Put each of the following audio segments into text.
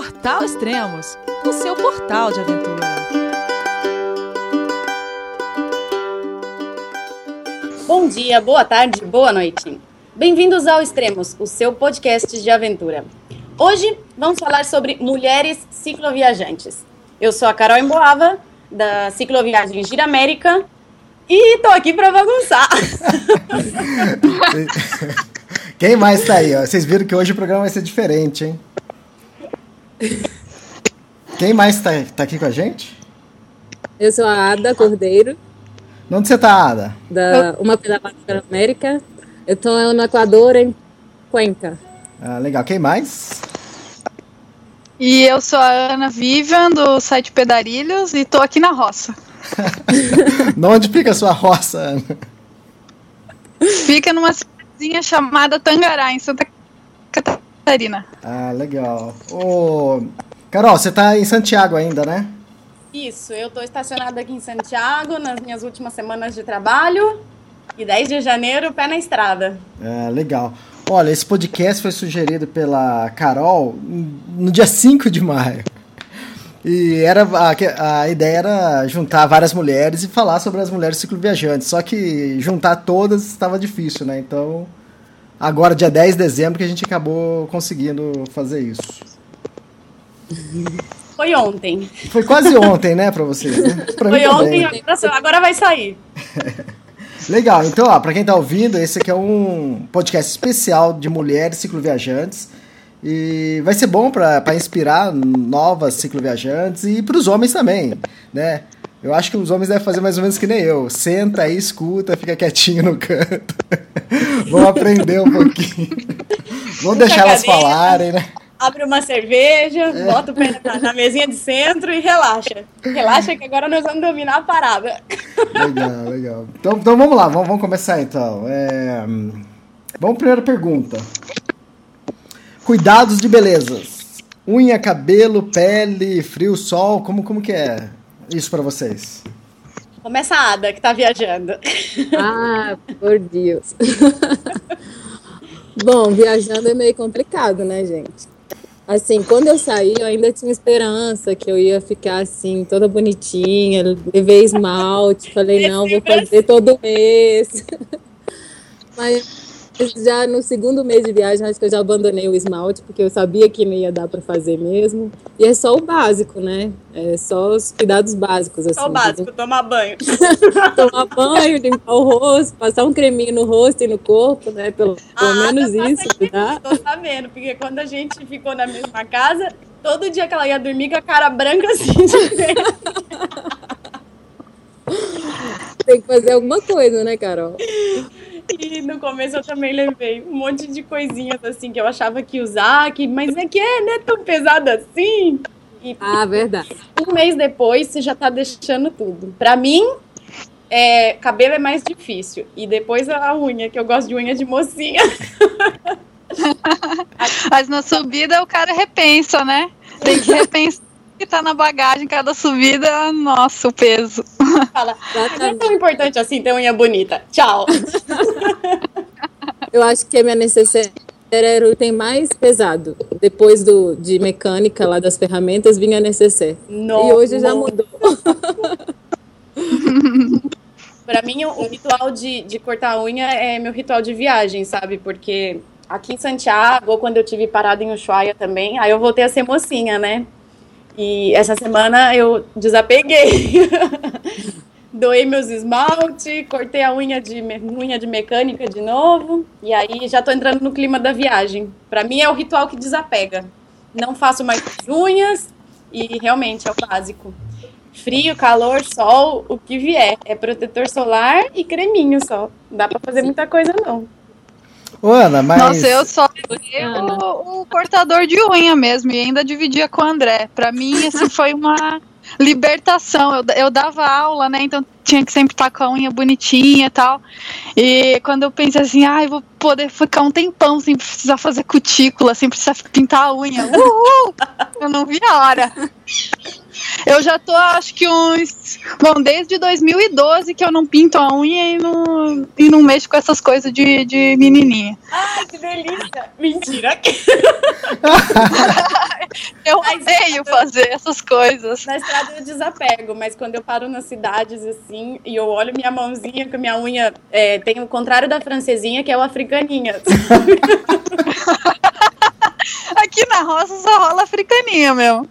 Portal Extremos, o seu portal de aventura. Bom dia, boa tarde, boa noite. Bem-vindos ao Extremos, o seu podcast de aventura. Hoje vamos falar sobre mulheres cicloviajantes. Eu sou a Carol Emboava, da Cicloviagem Gira América, e tô aqui para bagunçar. Quem mais tá aí? Ó? Vocês viram que hoje o programa vai ser diferente, hein? Quem mais tá, tá aqui com a gente? Eu sou a Ada Cordeiro. Onde você tá, Ada? Da Uma Pedalada América. Eu tô no Equador, em Cuenca. Ah, legal. Quem mais? E eu sou a Ana Vivian, do site Pedarilhos, e tô aqui na roça. Onde fica a sua roça, Ana? Fica numa cidadezinha chamada Tangará, em Santa Catarina. Ah, legal. Ô, Carol, você tá em Santiago ainda, né? Isso, eu tô estacionada aqui em Santiago nas minhas últimas semanas de trabalho. E 10 de janeiro, pé na estrada. Ah, legal. Olha, esse podcast foi sugerido pela Carol no dia 5 de maio. E era a, a ideia era juntar várias mulheres e falar sobre as mulheres cicloviajantes. Só que juntar todas estava difícil, né? Então, agora, dia 10 de dezembro, que a gente acabou conseguindo fazer isso. Foi ontem. Foi quase ontem, né, pra vocês? Né? Pra Foi ontem, agora vai sair. Legal, então, ó, pra quem tá ouvindo, esse aqui é um podcast especial de mulheres cicloviajantes. E vai ser bom para inspirar novas cicloviajantes e para os homens também, né? Eu acho que os homens devem fazer mais ou menos que nem eu. Senta aí, escuta, fica quietinho no canto. Vamos aprender um pouquinho. Vamos deixar elas falarem, né? Abre uma cerveja, é. bota o pé na, na, mesinha de centro e relaxa. Relaxa que agora nós vamos dominar a parada. Legal, legal. Então, então vamos lá, vamos, vamos começar então. É... Vamos primeira pergunta. Cuidados de belezas. Unha, cabelo, pele, frio, sol, como, como que é isso para vocês? Começa a Ada, que tá viajando. Ah, por Deus. Bom, viajando é meio complicado, né, gente? Assim, quando eu saí, eu ainda tinha esperança que eu ia ficar assim, toda bonitinha, levei esmalte, falei, não, vou fazer todo mês. Mas já no segundo mês de viagem, acho que eu já abandonei o esmalte, porque eu sabia que não ia dar para fazer mesmo. E é só o básico, né? É só os cuidados básicos. Assim, só o básico, tomar banho. tomar banho, limpar o rosto, passar um creminho no rosto e no corpo, né? Pelo, pelo ah, menos isso. Tá? Tô sabendo, porque quando a gente ficou na mesma casa, todo dia que ela ia dormir com a cara branca assim. Tem que fazer alguma coisa, né, Carol? E no começo eu também levei um monte de coisinhas assim que eu achava que ia usar, que, mas é que é, não é tão pesado assim. E, ah, verdade. Um mês depois você já tá deixando tudo. Pra mim, é, cabelo é mais difícil. E depois a unha, que eu gosto de unha de mocinha. Mas na subida o cara repensa, né? Tem que repensar que tá na bagagem cada subida, nossa, o peso. Fala, não é tão importante assim ter unha bonita. Tchau. Eu acho que a minha necessidade era o item mais pesado. Depois do, de mecânica lá das ferramentas, vinha a necessaire. E hoje já mudou. Para mim, o ritual de, de cortar a unha é meu ritual de viagem, sabe? Porque aqui em Santiago, ou quando eu tive parado em Ushuaia também, aí eu voltei a ser mocinha, né? E essa semana eu desapeguei. Doei meus esmalte, cortei a unha de, unha de mecânica de novo. E aí já tô entrando no clima da viagem. Para mim é o ritual que desapega. Não faço mais unhas e realmente é o básico. Frio, calor, sol, o que vier. É protetor solar e creminho só. Não dá para fazer muita coisa não. Ô, Ana, mas. Nossa, eu só o, o, cortador de unha mesmo, e ainda dividia com o André. Pra mim, assim, foi uma libertação. Eu, eu dava aula, né? Então tinha que sempre estar com a unha bonitinha e tal. E quando eu pensei assim, ah, eu vou poder ficar um tempão sem precisar fazer cutícula, sem precisar pintar a unha. Uhul! eu não vi a hora. Eu já tô, acho que uns. Bom, desde 2012 que eu não pinto a unha e não, e não mexo com essas coisas de, de menininha. Ai, que delícia! Mentira! Eu odeio fazer essas coisas. Na estrada eu desapego, mas quando eu paro nas cidades assim e eu olho minha mãozinha, que minha unha é, tem o contrário da francesinha, que é o africaninha. Aqui na roça só rola africaninha mesmo.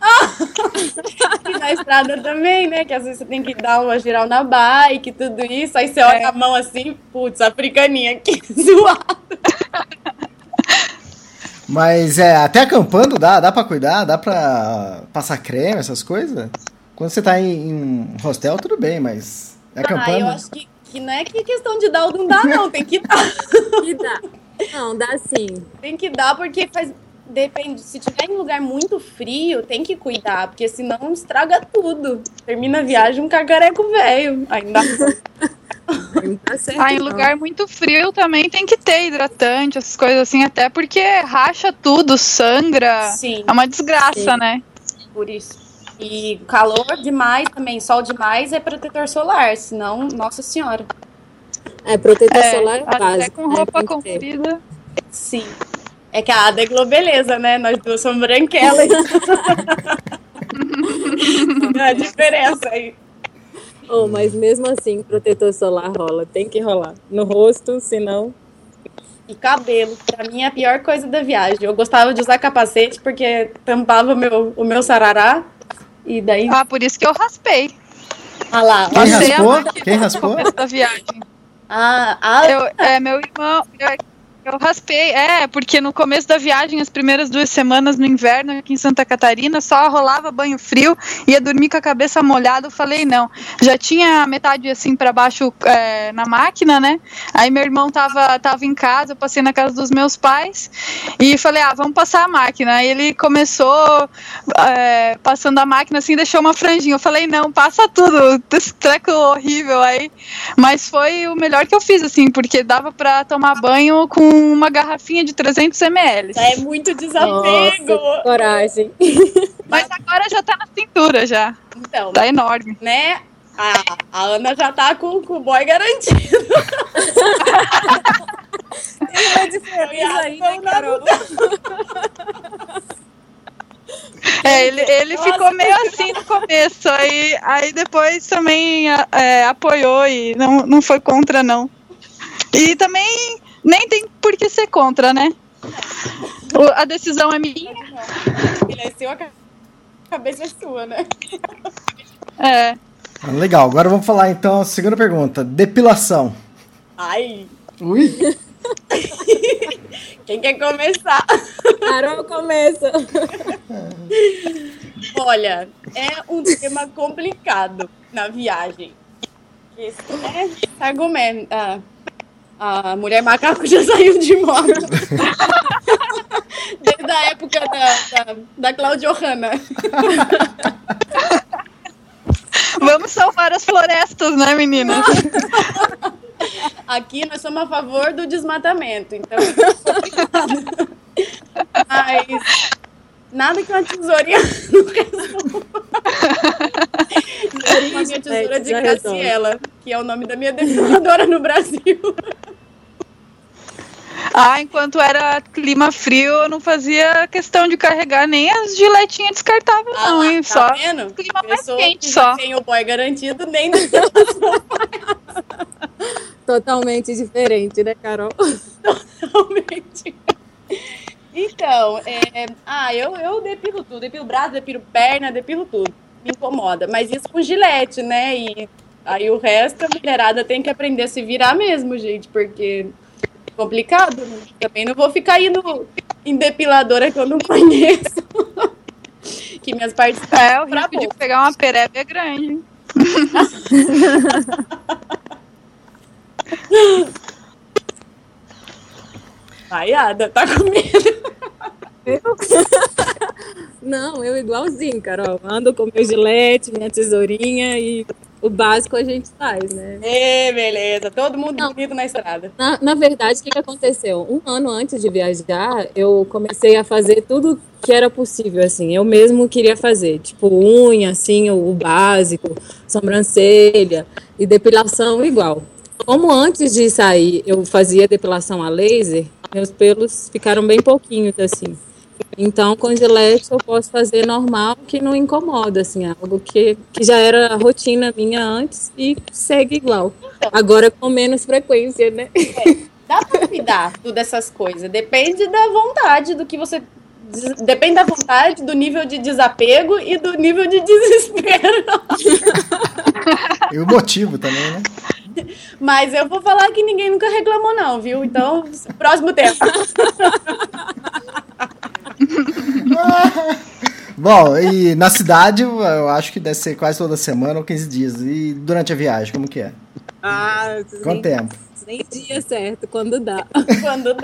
E na estrada também, né? Que às vezes você tem que dar uma geral na bike, tudo isso. Aí você olha É. a mão assim, putz, africaninha, que zoado. Mas é, até acampando dá, dá pra cuidar, dá pra passar creme, essas coisas? Quando você tá em, em hostel, tudo bem, mas Ah, acampando. eu acho que, que não é que questão de dar ou não dar, não. Tem que dar. Que dá. Não, dá sim. Tem que dar porque faz. Depende, se tiver em lugar muito frio, tem que cuidar, porque senão estraga tudo. Termina a viagem um cacareco velho. Ainda tá certo. Ah, em lugar muito frio também tem que ter hidratante, essas coisas assim, até porque racha tudo, sangra. sim, É uma desgraça, Sim. né? por isso. E calor demais também, sol demais é protetor solar, senão, nossa senhora. É, protetor É, solar é até básico. com né? roupa ter. comprida. Sim. É que a Ada é globeleza, né? Nós duas somos branquelas. Não a diferença aí. Oh, mas mesmo assim, protetor solar rola. Tem que rolar. No rosto, senão. E cabelo, pra mim é a pior coisa da viagem. Eu gostava de usar capacete porque tampava o meu, o meu sarará. E daí. Ah, por isso que eu raspei. Ah lá. Quem raspou? Quem raspou? da viagem. Ah, ah, Eu, é, meu irmão. Eu, eu raspei, é, porque no começo da viagem, as primeiras duas semanas no inverno aqui em Santa Catarina, só rolava banho frio, ia dormir com a cabeça molhada. Eu falei, não. Já tinha metade assim para baixo é, na máquina, né? Aí meu irmão tava, tava em casa, eu passei na casa dos meus pais e falei, ah, vamos passar a máquina. Aí ele começou é, passando a máquina assim, deixou uma franjinha. Eu falei, não, passa tudo, esse treco horrível aí. Mas foi o melhor que eu fiz, assim, porque dava pra tomar banho com uma garrafinha de 300 ml. é muito desapego. Nossa, coragem. Mas agora já tá na cintura, já. Então, Tá enorme. né? A, a Ana já tá com, com o boy garantido. Tem uma diferença aí, né, Carol? É, ele, ele Nossa, ficou meio assim no começo, aí, aí depois também é, apoiou e não, não foi contra, não. E também nem tem por que ser contra, né? O- a decisão é minha. Ele é seu, a cabeça é sua, né? É. Ah, Legal, agora vamos falar então a segunda pergunta. Depilação. Ai, Ui! quem quer começar? Carol começa. Olha, é um tema complicado na viagem. Esse é argumento. Ah, a mulher macaco já saiu de moda. Desde a época da, da, da Claudio Hanna. Vamos salvar as florestas, né, meninas? Aqui nós somos a favor do desmatamento, então. Mas nada que uma tesourinha não resolva. A minha tesoura de Já resolve. Graciela, que é o nome da minha depiladora no Brasil. Ah, enquanto era clima frio, eu não fazia questão de carregar nem as giletinhas descartáveis, Ah, não, hein? tá Só vendo? clima mais quente que só. tem o boy garantido, nem Totalmente diferente, né, Carol? Totalmente. Então, é, ah, eu, eu depilo tudo. Depilo braço, depilo perna, depilo tudo. Me incomoda. Mas isso com gilete, né? E aí o resto, a mulherada tem que aprender a se virar mesmo, gente, porque complicado. né? Também não vou ficar indo em depiladora que eu não conheço. que minhas partes É, o risco de pegar uma pereba é grande. Vaiada, tá com medo. Não, eu igualzinho, Carol. Ando com meu gilete, minha tesourinha e o básico a gente faz, né? Ê, beleza. Todo mundo Não. bonito na estrada. Na, na verdade, o que, que aconteceu? Um ano antes de viajar, eu comecei a fazer tudo que era possível, assim. Eu mesmo queria fazer, tipo unha, assim, o, o básico, sobrancelha e depilação igual. Como antes de sair eu fazia depilação a laser, meus pelos ficaram bem pouquinhos, assim. Então, com gilete eu posso fazer normal, que não incomoda, assim, algo que, que já era rotina minha antes e segue igual. Agora com menos frequência, né? Dá pra cuidar tudo essas coisas. Depende da vontade, do que você. Depende da vontade, do nível de desapego e do nível de desespero. E o motivo também, né? Mas eu vou falar que ninguém nunca reclamou, não, viu? Então, próximo tempo. Bom, e na cidade eu acho que deve ser quase toda semana ou 15 dias. E durante a viagem, como que é? Ah, Quanto tempo? nem dia certo, quando dá. quando,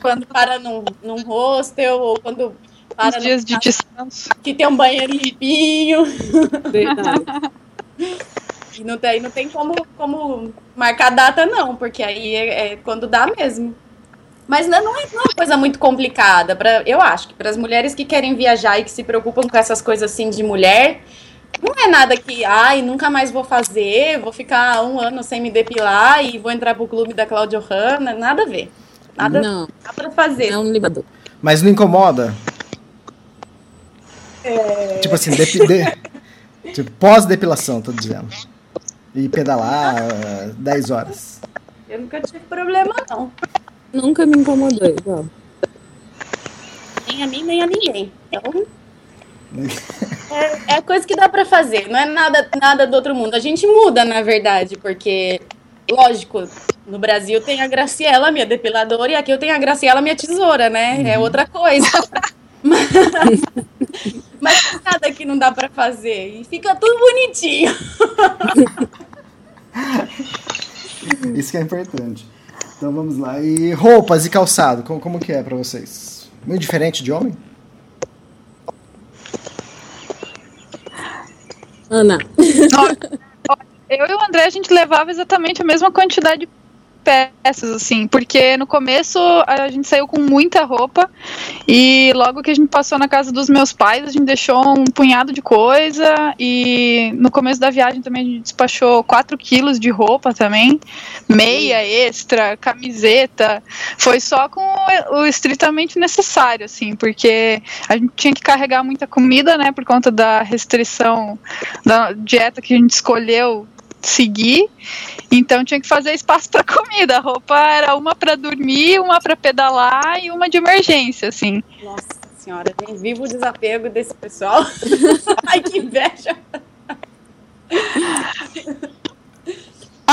quando para num, num hostel ou quando para Uns dias de descanso. que tem um banheiro limpinho. Verdade. E não tem, não tem como, como marcar data, não, porque aí é, é quando dá mesmo. Mas não, não é não é uma coisa muito complicada. Pra, eu acho que para as mulheres que querem viajar e que se preocupam com essas coisas assim de mulher, não é nada que, ai, nunca mais vou fazer, vou ficar um ano sem me depilar e vou entrar pro clube da Claudia Hanna. Nada a ver. Nada Não, dá pra fazer. é um. Mas não incomoda? Tipo assim, depi- de- tipo, pós-depilação, tô dizendo. E pedalar ah, 10 horas. Eu nunca tive problema, não. Nunca me incomodou, igual. Nem a mim, nem a ninguém. Então. É, é coisa que dá pra fazer, não é nada, nada do outro mundo. A gente muda, na verdade, porque, lógico, no Brasil tem a Graciela, minha depiladora, e aqui eu tenho a Graciela, minha tesoura, né? É outra coisa. Mas, mas nada que não dá pra fazer. E fica tudo bonitinho. Isso que é importante. Então vamos lá. E roupas e calçado, como, como que é pra vocês? Muito diferente de homem? Ana, Eu e o André, a gente levava exatamente a mesma quantidade de peças, assim, porque no começo a gente saiu com muita roupa e logo que a gente passou na casa dos meus pais, a gente deixou um punhado de coisa e no começo da viagem também a gente despachou 4 quilos de roupa também, meia extra, camiseta, foi só com o, estritamente necessário, assim, porque a gente tinha que carregar muita comida, né, por conta da restrição da dieta que a gente escolheu seguir. Então tinha que fazer espaço para comida. A roupa era uma para dormir, uma para pedalar e uma de emergência, assim. Nossa senhora, nem vivo o desapego desse pessoal. Ai, que inveja.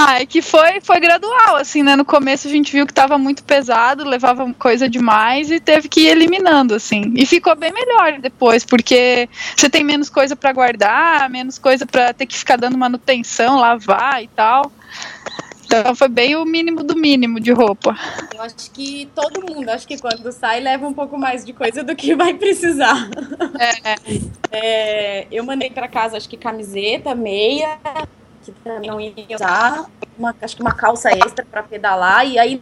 Ah, é que foi, foi gradual, assim, né? No começo a gente viu que tava muito pesado, levava coisa demais e teve que ir eliminando, assim. E ficou bem melhor depois, porque você tem menos coisa para guardar, menos coisa para ter que ficar dando manutenção, lavar e tal. Então foi bem o mínimo do mínimo de roupa. Eu acho que todo mundo, acho que quando sai, leva um pouco mais de coisa do que vai precisar. É, É, eu mandei para casa, acho que camiseta, meia, que não ia usar, uma, acho que uma calça extra para pedalar, e aí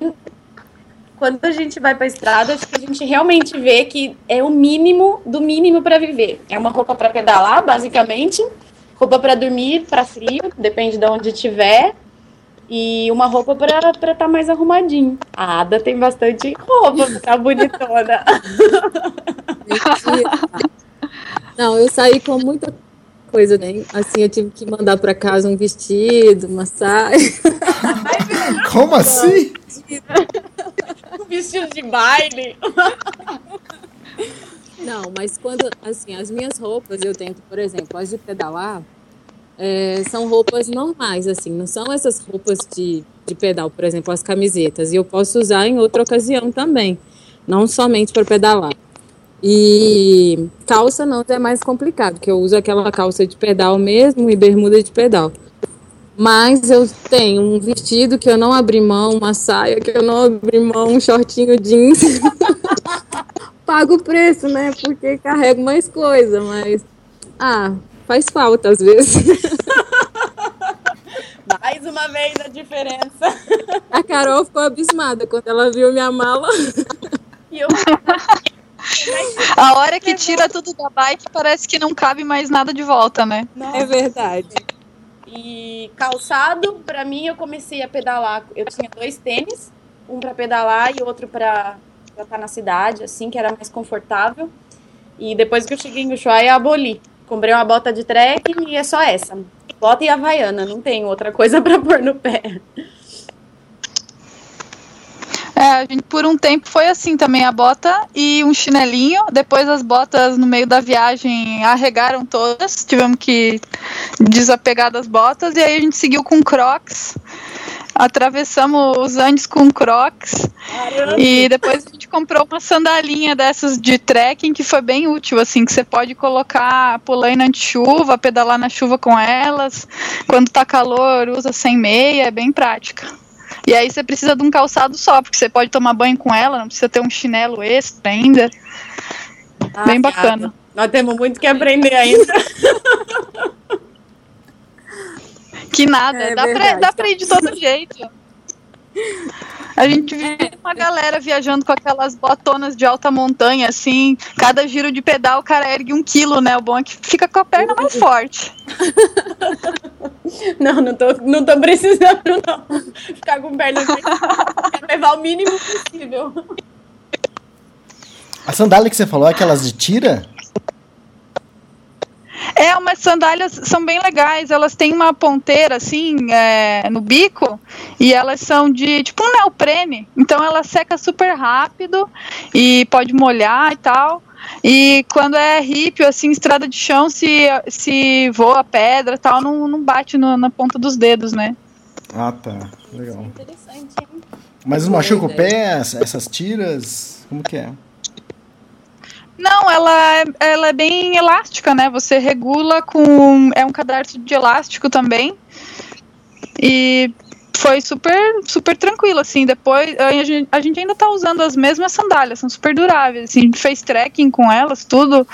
quando a gente vai para a estrada, acho que a gente realmente vê que é o mínimo do mínimo para viver. É uma roupa para pedalar, basicamente, roupa para dormir, para frio, depende de onde estiver, e uma roupa para estar tá mais arrumadinho. A Ada tem bastante roupa, tá bonitona. Não, eu saí com muita coisa, né? Assim, eu tive que mandar para casa um vestido, uma saia. Como assim? Vestido de baile. Não, mas quando, assim, as minhas roupas, eu tento, por exemplo, as de pedalar, é, são roupas normais, assim, não são essas roupas de, de pedal, por exemplo, as camisetas. E eu posso usar em outra ocasião também, não somente para pedalar. E calça não é mais complicado, que eu uso aquela calça de pedal mesmo e bermuda de pedal. Mas eu tenho um vestido que eu não abri mão, uma saia que eu não abri mão, um shortinho jeans. Pago o preço, né? Porque carrego mais coisa, mas. Ah, faz falta às vezes. Mais uma vez a diferença. A Carol ficou abismada quando ela viu minha mala. E eu A hora que tira tudo da bike, parece que não cabe mais nada de volta, né? É verdade. E calçado, pra mim, eu comecei a pedalar. Eu tinha dois tênis, um pra pedalar e outro pra estar na cidade, assim, que era mais confortável. E depois que eu cheguei em Ushuaia, aboli. Comprei uma bota de trekking e é só essa. Bota e havaiana, não tem outra coisa para pôr no pé. É, a gente por um tempo foi assim também, a bota e um chinelinho. Depois as botas no meio da viagem arregaram todas, tivemos que desapegar das botas e aí a gente seguiu com crocs. Atravessamos os Andes com crocs. Caramba. E depois a gente comprou uma sandalinha dessas de trekking que foi bem útil, assim, que você pode colocar pulaina anti-chuva, pedalar na chuva com elas. Quando tá calor, usa sem meia, é bem prática. E aí você precisa de um calçado só, porque você pode tomar banho com ela, não precisa ter um chinelo extra ainda. Ah, Bem bacana. Nós temos muito que aprender ainda. que nada, é, dá, verdade, pra, dá pra ir de todo jeito. A gente vê uma galera viajando com aquelas botonas de alta montanha, assim. Cada giro de pedal o cara ergue um quilo, né? O bom é que fica com a perna mais forte. Não, não tô, não tô precisando, não. Ficar com perna mais forte. levar o mínimo possível. A sandália que você falou é aquelas de tira? É, umas sandálias são bem legais. Elas têm uma ponteira assim é, no bico e elas são de tipo um neoprene. Então ela seca super rápido e pode molhar e tal. E quando é hippie, assim, estrada de chão, se, se voa pedra e tal, não, não bate no, na ponta dos dedos, né? Ah, tá. Legal. Interessante, hein? Mas machuca o pé, essas tiras? Como que é? Não, ela, é, ela é bem elástica, né? Você regula com. É um cadarço de elástico também. E foi super, super tranquilo, assim. Depois, a gente, a gente ainda tá usando as mesmas sandálias, são super duráveis. Assim, a gente fez trekking com elas, tudo.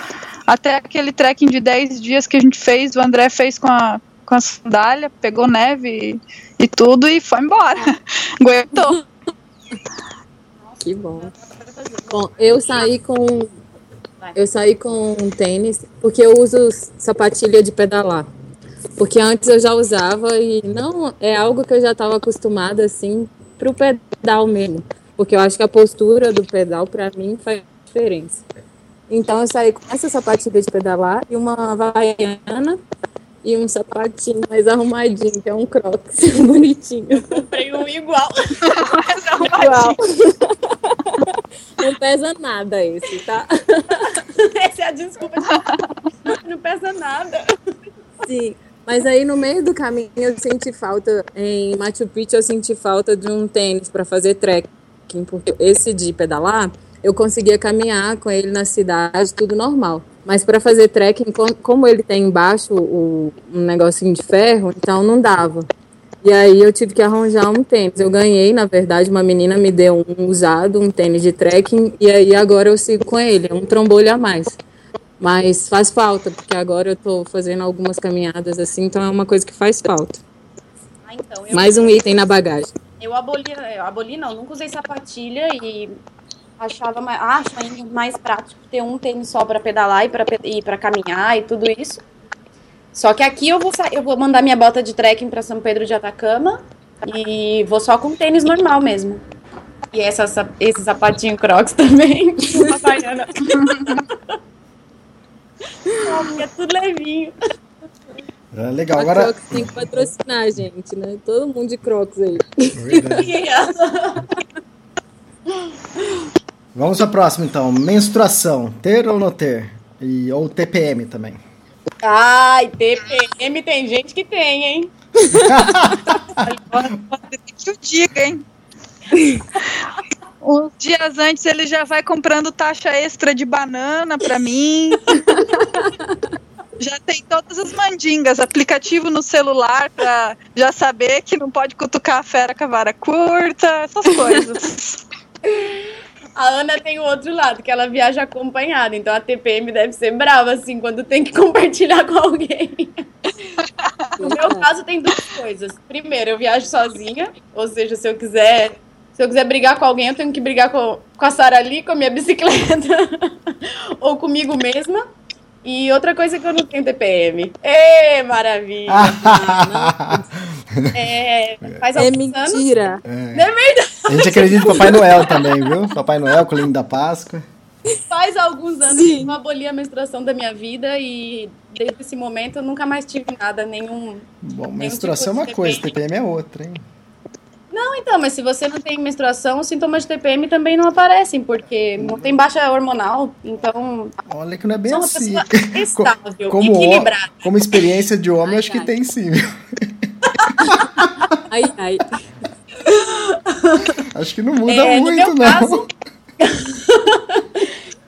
Até aquele trekking de 10 dias que a gente fez, o André fez com a, com a sandália, pegou neve e, e tudo e foi embora. Aguentou. Que bom. Bom, eu saí com eu saí com um tênis porque eu uso sapatilha de pedalar. Porque antes eu já usava e não é algo que eu já estava acostumada assim para o pedal mesmo. Porque eu acho que a postura do pedal para mim faz diferença. Então eu saí com essa sapatilha de pedalar e uma havaiana e um sapatinho mais arrumadinho, que é um crocs bonitinho. Eu comprei um igual. mais arrumadinho. Igual. Não pesa nada esse, tá? Essa é a desculpa. De... Não pesa nada. Sim. Mas aí no meio do caminho eu senti falta, em Machu Picchu eu senti falta de um tênis para fazer trekking, porque esse de pedalar eu conseguia caminhar com ele na cidade, tudo normal. Mas para fazer trekking, como ele tem embaixo o, um negocinho de ferro, então não dava. E aí eu tive que arranjar um tênis. Eu ganhei, na verdade, uma menina me deu um usado, um tênis de trekking, e aí agora eu sigo com ele, é um trombolho a mais. Mas faz falta, porque agora eu estou fazendo algumas caminhadas assim, então é uma coisa que faz falta. Ah, então, Mais um item na bagagem. Eu aboli, eu aboli não, nunca usei sapatilha e achava mais, acho ainda mais prático ter um tênis só para pedalar e para e para caminhar e tudo isso. Só que aqui eu vou eu vou mandar minha bota de trekking para São Pedro de Atacama e vou só com tênis normal mesmo. E essa, esse sapatinho Crocs também, uma baiana. é tudo levinho. É legal, agora. A Crocs tem que patrocinar, gente, né? Todo mundo de Crocs aí. Vamos à próxima então. Menstruação, ter ou não ter? E, ou TPM também. Ai, TPM tem gente que tem, hein? que eu diga, hein? Uns dias antes ele já vai comprando taxa extra de banana pra mim. já tem todas as mandingas, aplicativo no celular pra já saber que não pode cutucar a fera com a vara curta, essas coisas. A Ana tem o outro lado, que ela viaja acompanhada. Então a TPM deve ser brava, assim, quando tem que compartilhar com alguém. No meu caso, tem duas coisas. Primeiro, eu viajo sozinha. Ou seja, se eu quiser. Se eu quiser brigar com alguém, eu tenho que brigar com, com a Sara ali, com a minha bicicleta. ou comigo mesma. E outra coisa que eu não tenho TPM. Ê, maravilha! é, faz é mentira. Anos. É. Não é verdade. A gente acredita no Papai Noel também, viu? Papai Noel, colinho da Páscoa. faz alguns anos Sim. que eu aboli a menstruação da minha vida e desde esse momento eu nunca mais tive nada, nenhum. Bom, Nenhum menstruação é tipo uma de coisa, TPM. TPM é outra, hein? Não, então, mas se você não tem menstruação, os sintomas de TPM também não aparecem, porque não tem baixa hormonal, então Olha que não é bem assim. pessoa estável, Como, equilibrada. como experiência de homem, Ai, acho que ai. tem sim. viu? Ai, ai. Acho que não muda É, no muito, meu não. caso-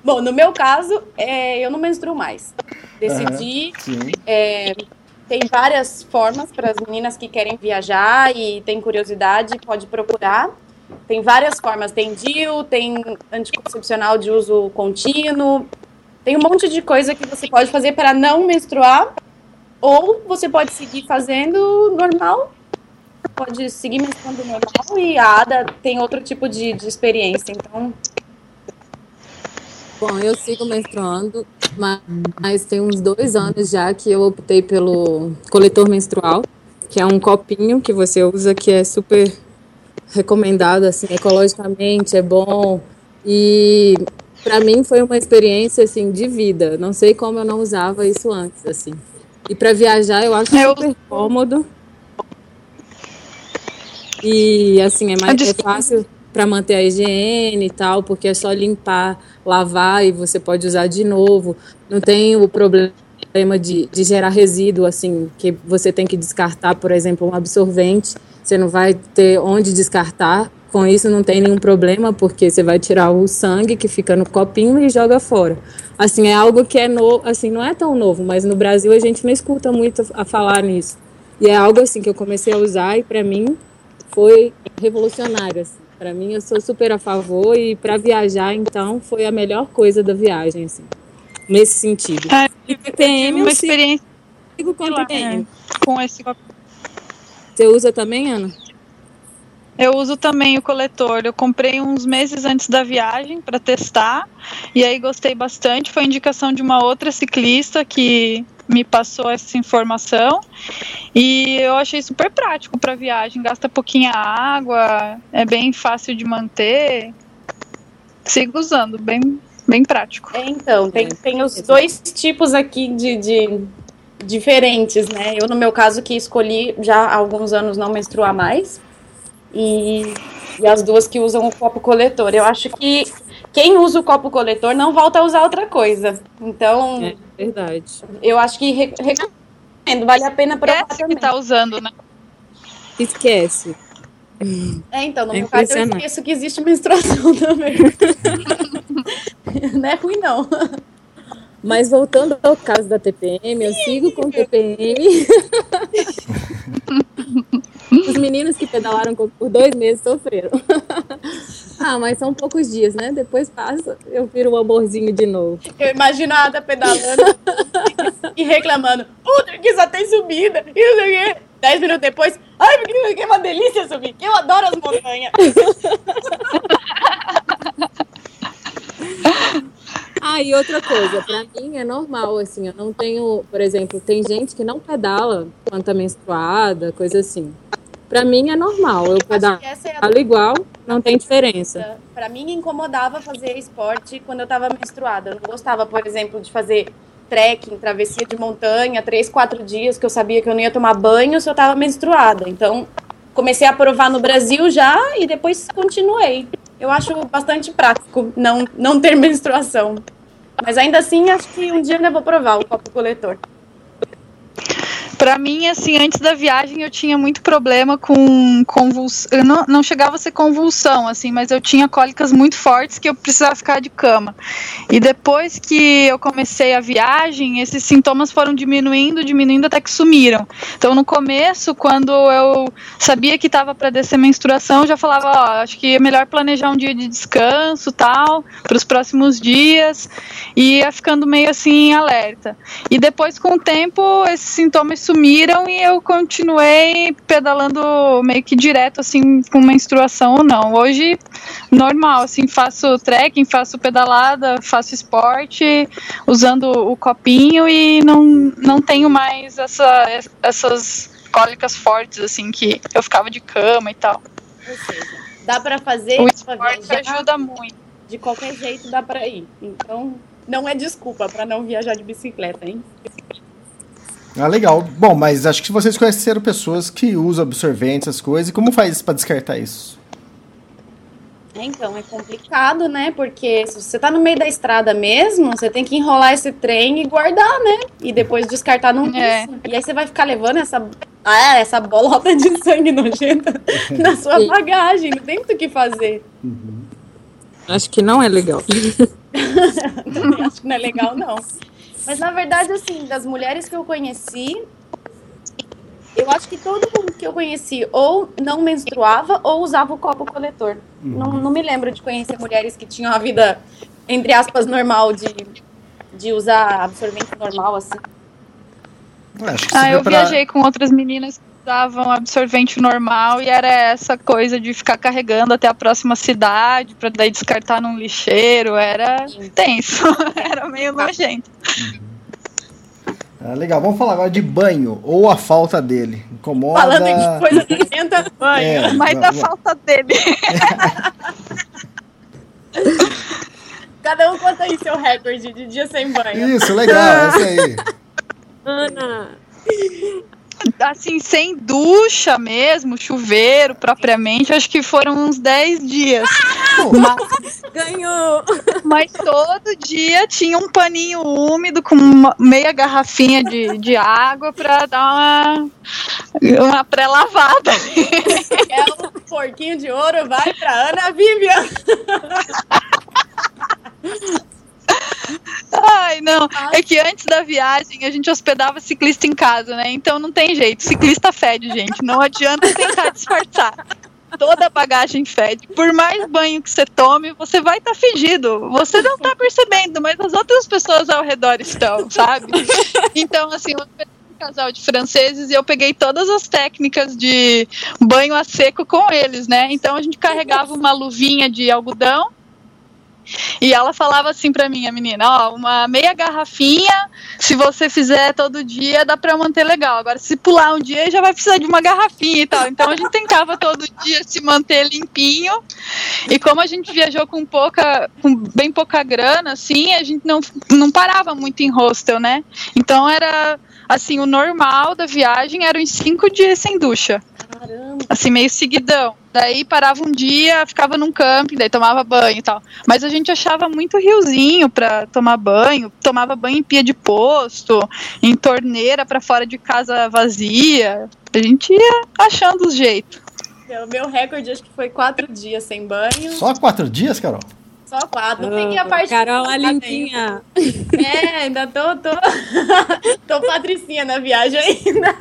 Bom, no meu caso, é, eu não menstruo mais. Decidi Sim. É, tem várias formas para as meninas que querem viajar e tem curiosidade, pode procurar. Tem várias formas, tem DIU, tem anticoncepcional de uso contínuo, tem um monte de coisa que você pode fazer para não menstruar, ou você pode seguir fazendo normal, pode seguir menstruando normal e a ADA tem outro tipo de, de experiência, então Bom, eu sigo menstruando, mas, mas tem uns dois anos já que eu optei pelo coletor menstrual, que é um copinho que você usa que é super recomendado, assim, ecologicamente, é bom. E para mim foi uma experiência, assim, de vida. Não sei como eu não usava isso antes, assim. E para viajar eu acho Eu- super cômodo. E assim, é mais é fácil para manter a higiene e tal, porque é só limpar, lavar e você pode usar de novo. Não tem o problema de, de gerar resíduo, assim, que você tem que descartar, por exemplo, um absorvente. Você não vai ter onde descartar. Com isso não tem nenhum problema, porque você vai tirar o sangue que fica no copinho e joga fora. Assim, é algo que é novo, assim, não é tão novo, mas no Brasil a gente não escuta muito a falar nisso. E é algo assim que eu comecei a usar e para mim foi revolucionário. Assim. Para mim, eu sou super a favor e para viajar, então, foi a melhor coisa da viagem, assim, nesse sentido. Ah, E TPM uma eu sigo experiência com lá, TPM. com esse. Você usa também, Ana? Eu uso também o coletor. Eu comprei uns meses antes da viagem para testar e aí gostei bastante. Foi indicação de uma outra ciclista que me passou essa informação e eu achei super prático para viagem. Gasta pouquinha água, é bem fácil de manter. Sigo usando, bem, bem prático. É, então, tem, tem os dois tipos aqui de, de diferentes, né? Eu, no meu caso, que escolhi já há alguns anos não menstruar mais. E, e as duas que usam o copo coletor. Eu acho que quem usa o copo coletor não volta a usar outra coisa. Então, É verdade. eu acho que re- recomendo, vale a pena Essa também. que tá usando, né? Esquece. É, então, no É meu caso, eu esqueço que existe menstruação também. não é ruim, não. Mas voltando ao caso da TPM, eu sigo com TPM. Os meninos que pedalaram por dois meses sofreram. Ah, mas são poucos dias, né? Depois passa, eu viro um amorzinho de novo. Eu imagino a Ada pedalando e reclamando. Puta, que só tem subida. E não sei o quê. Dez minutos depois, ai, porque que é uma delícia subir. Eu adoro as montanhas. Ah, e outra coisa, pra mim é normal, assim, eu não tenho, por exemplo, tem gente que não pedala quando tá menstruada, coisa assim. Pra mim é normal, eu pedalo é igual, não tem diferença. Pra mim, incomodava fazer esporte quando eu tava menstruada. Eu não gostava, por exemplo, de fazer trekking, travessia de montanha, três, quatro dias, que eu sabia que eu não ia tomar banho se eu tava menstruada. Então, comecei a provar no Brasil já e depois continuei. Eu acho bastante prático não, não ter menstruação. Mas ainda assim, acho que um dia eu vou provar o copo coletor. Pra mim, assim, antes da viagem eu tinha muito problema com convulsão. Não, não chegava a ser convulsão, assim, mas eu tinha cólicas muito fortes que eu precisava ficar de cama. E depois que eu comecei a viagem, esses sintomas foram diminuindo, diminuindo até que sumiram. Então, no começo, quando eu sabia que estava para descer menstruação, eu já falava: Ó, acho que é melhor planejar um dia de descanso tal, para os próximos dias. E ia ficando meio assim, alerta. E depois, com o tempo, esses sintomas sumiram e eu continuei pedalando meio que direto, assim, com menstruação ou não. Hoje, normal, assim, faço trekking, faço pedalada, faço esporte, usando o copinho e não, não tenho mais essa, essas cólicas fortes, assim, que eu ficava de cama e tal. Ou seja, dá pra fazer O esporte ajuda muito. de qualquer jeito dá para ir. Então, não é desculpa para não viajar de bicicleta, hein? Ah, legal. Bom, mas acho que vocês conheceram pessoas que usam absorventes, essas coisas. E como faz para descartar isso? Então, é complicado, né? Porque se você tá no meio da estrada mesmo, você tem que enrolar esse trem e guardar, né? E depois descartar num é. E aí você vai ficar levando essa, ah, essa bolota de sangue nojenta na sua bagagem. Não tem muito o que fazer. Uhum. Acho que não é legal. Também acho que não é legal, não. Mas na verdade, assim, das mulheres que eu conheci, eu acho que todo mundo que eu conheci ou não menstruava ou usava o copo coletor. Uhum. Não, não me lembro de conhecer mulheres que tinham a vida, entre aspas, normal de, de usar absorvente normal, assim. ah, eu pra... viajei com outras meninas que usavam absorvente normal e era essa coisa de ficar carregando até a próxima cidade para daí descartar num lixeiro. Era tenso, era meio nojento. Ah, legal, vamos falar agora de banho ou a falta dele. Incomoda. Falando em coisa nojenta, banho. É, mas a falta dele. Cada um conta aí seu recorde de dia sem banho. Isso, legal, isso aí. Ana assim, sem ducha mesmo, chuveiro propriamente, acho que foram uns 10 dias. Mas, Ganhou! Mas todo dia tinha um paninho úmido com meia garrafinha de, de água pra dar uma, uma pré-lavada. É um porquinho de ouro, vai pra Ana Vivian! Ai, não. É que antes da viagem a gente hospedava ciclista em casa, né? Então não tem jeito. Ciclista fede, gente. Não adianta tentar disfarçar. Toda bagagem fede. Por mais banho que você tome, você vai estar tá fedido. Você não está percebendo, mas as outras pessoas ao redor estão, sabe? Então, assim, eu um casal de franceses e eu peguei todas as técnicas de banho a seco com eles, né? Então a gente carregava uma luvinha de algodão e ela falava assim para mim, a menina, ó, uma meia garrafinha, se você fizer todo dia, dá para manter legal. Agora, se pular um dia, já vai precisar de uma garrafinha e tal. Então a gente tentava todo dia se manter limpinho. E como a gente viajou com pouca, com bem pouca grana, assim, a gente não, não parava muito em hostel, né? Então era assim, o normal da viagem era uns cinco dias sem ducha. Assim, meio seguidão. Daí parava um dia, ficava num camping, daí tomava banho e tal. Mas a gente achava muito riozinho pra tomar banho. Tomava banho em pia de posto, em torneira para fora de casa vazia. A gente ia achando os jeitos. O meu recorde acho que foi quatro dias sem banho. Só quatro dias, Carol? Só quatro. Não peguei a parte. Carol, a limpinha. É, ainda tô, tô. tô patricinha na viagem ainda.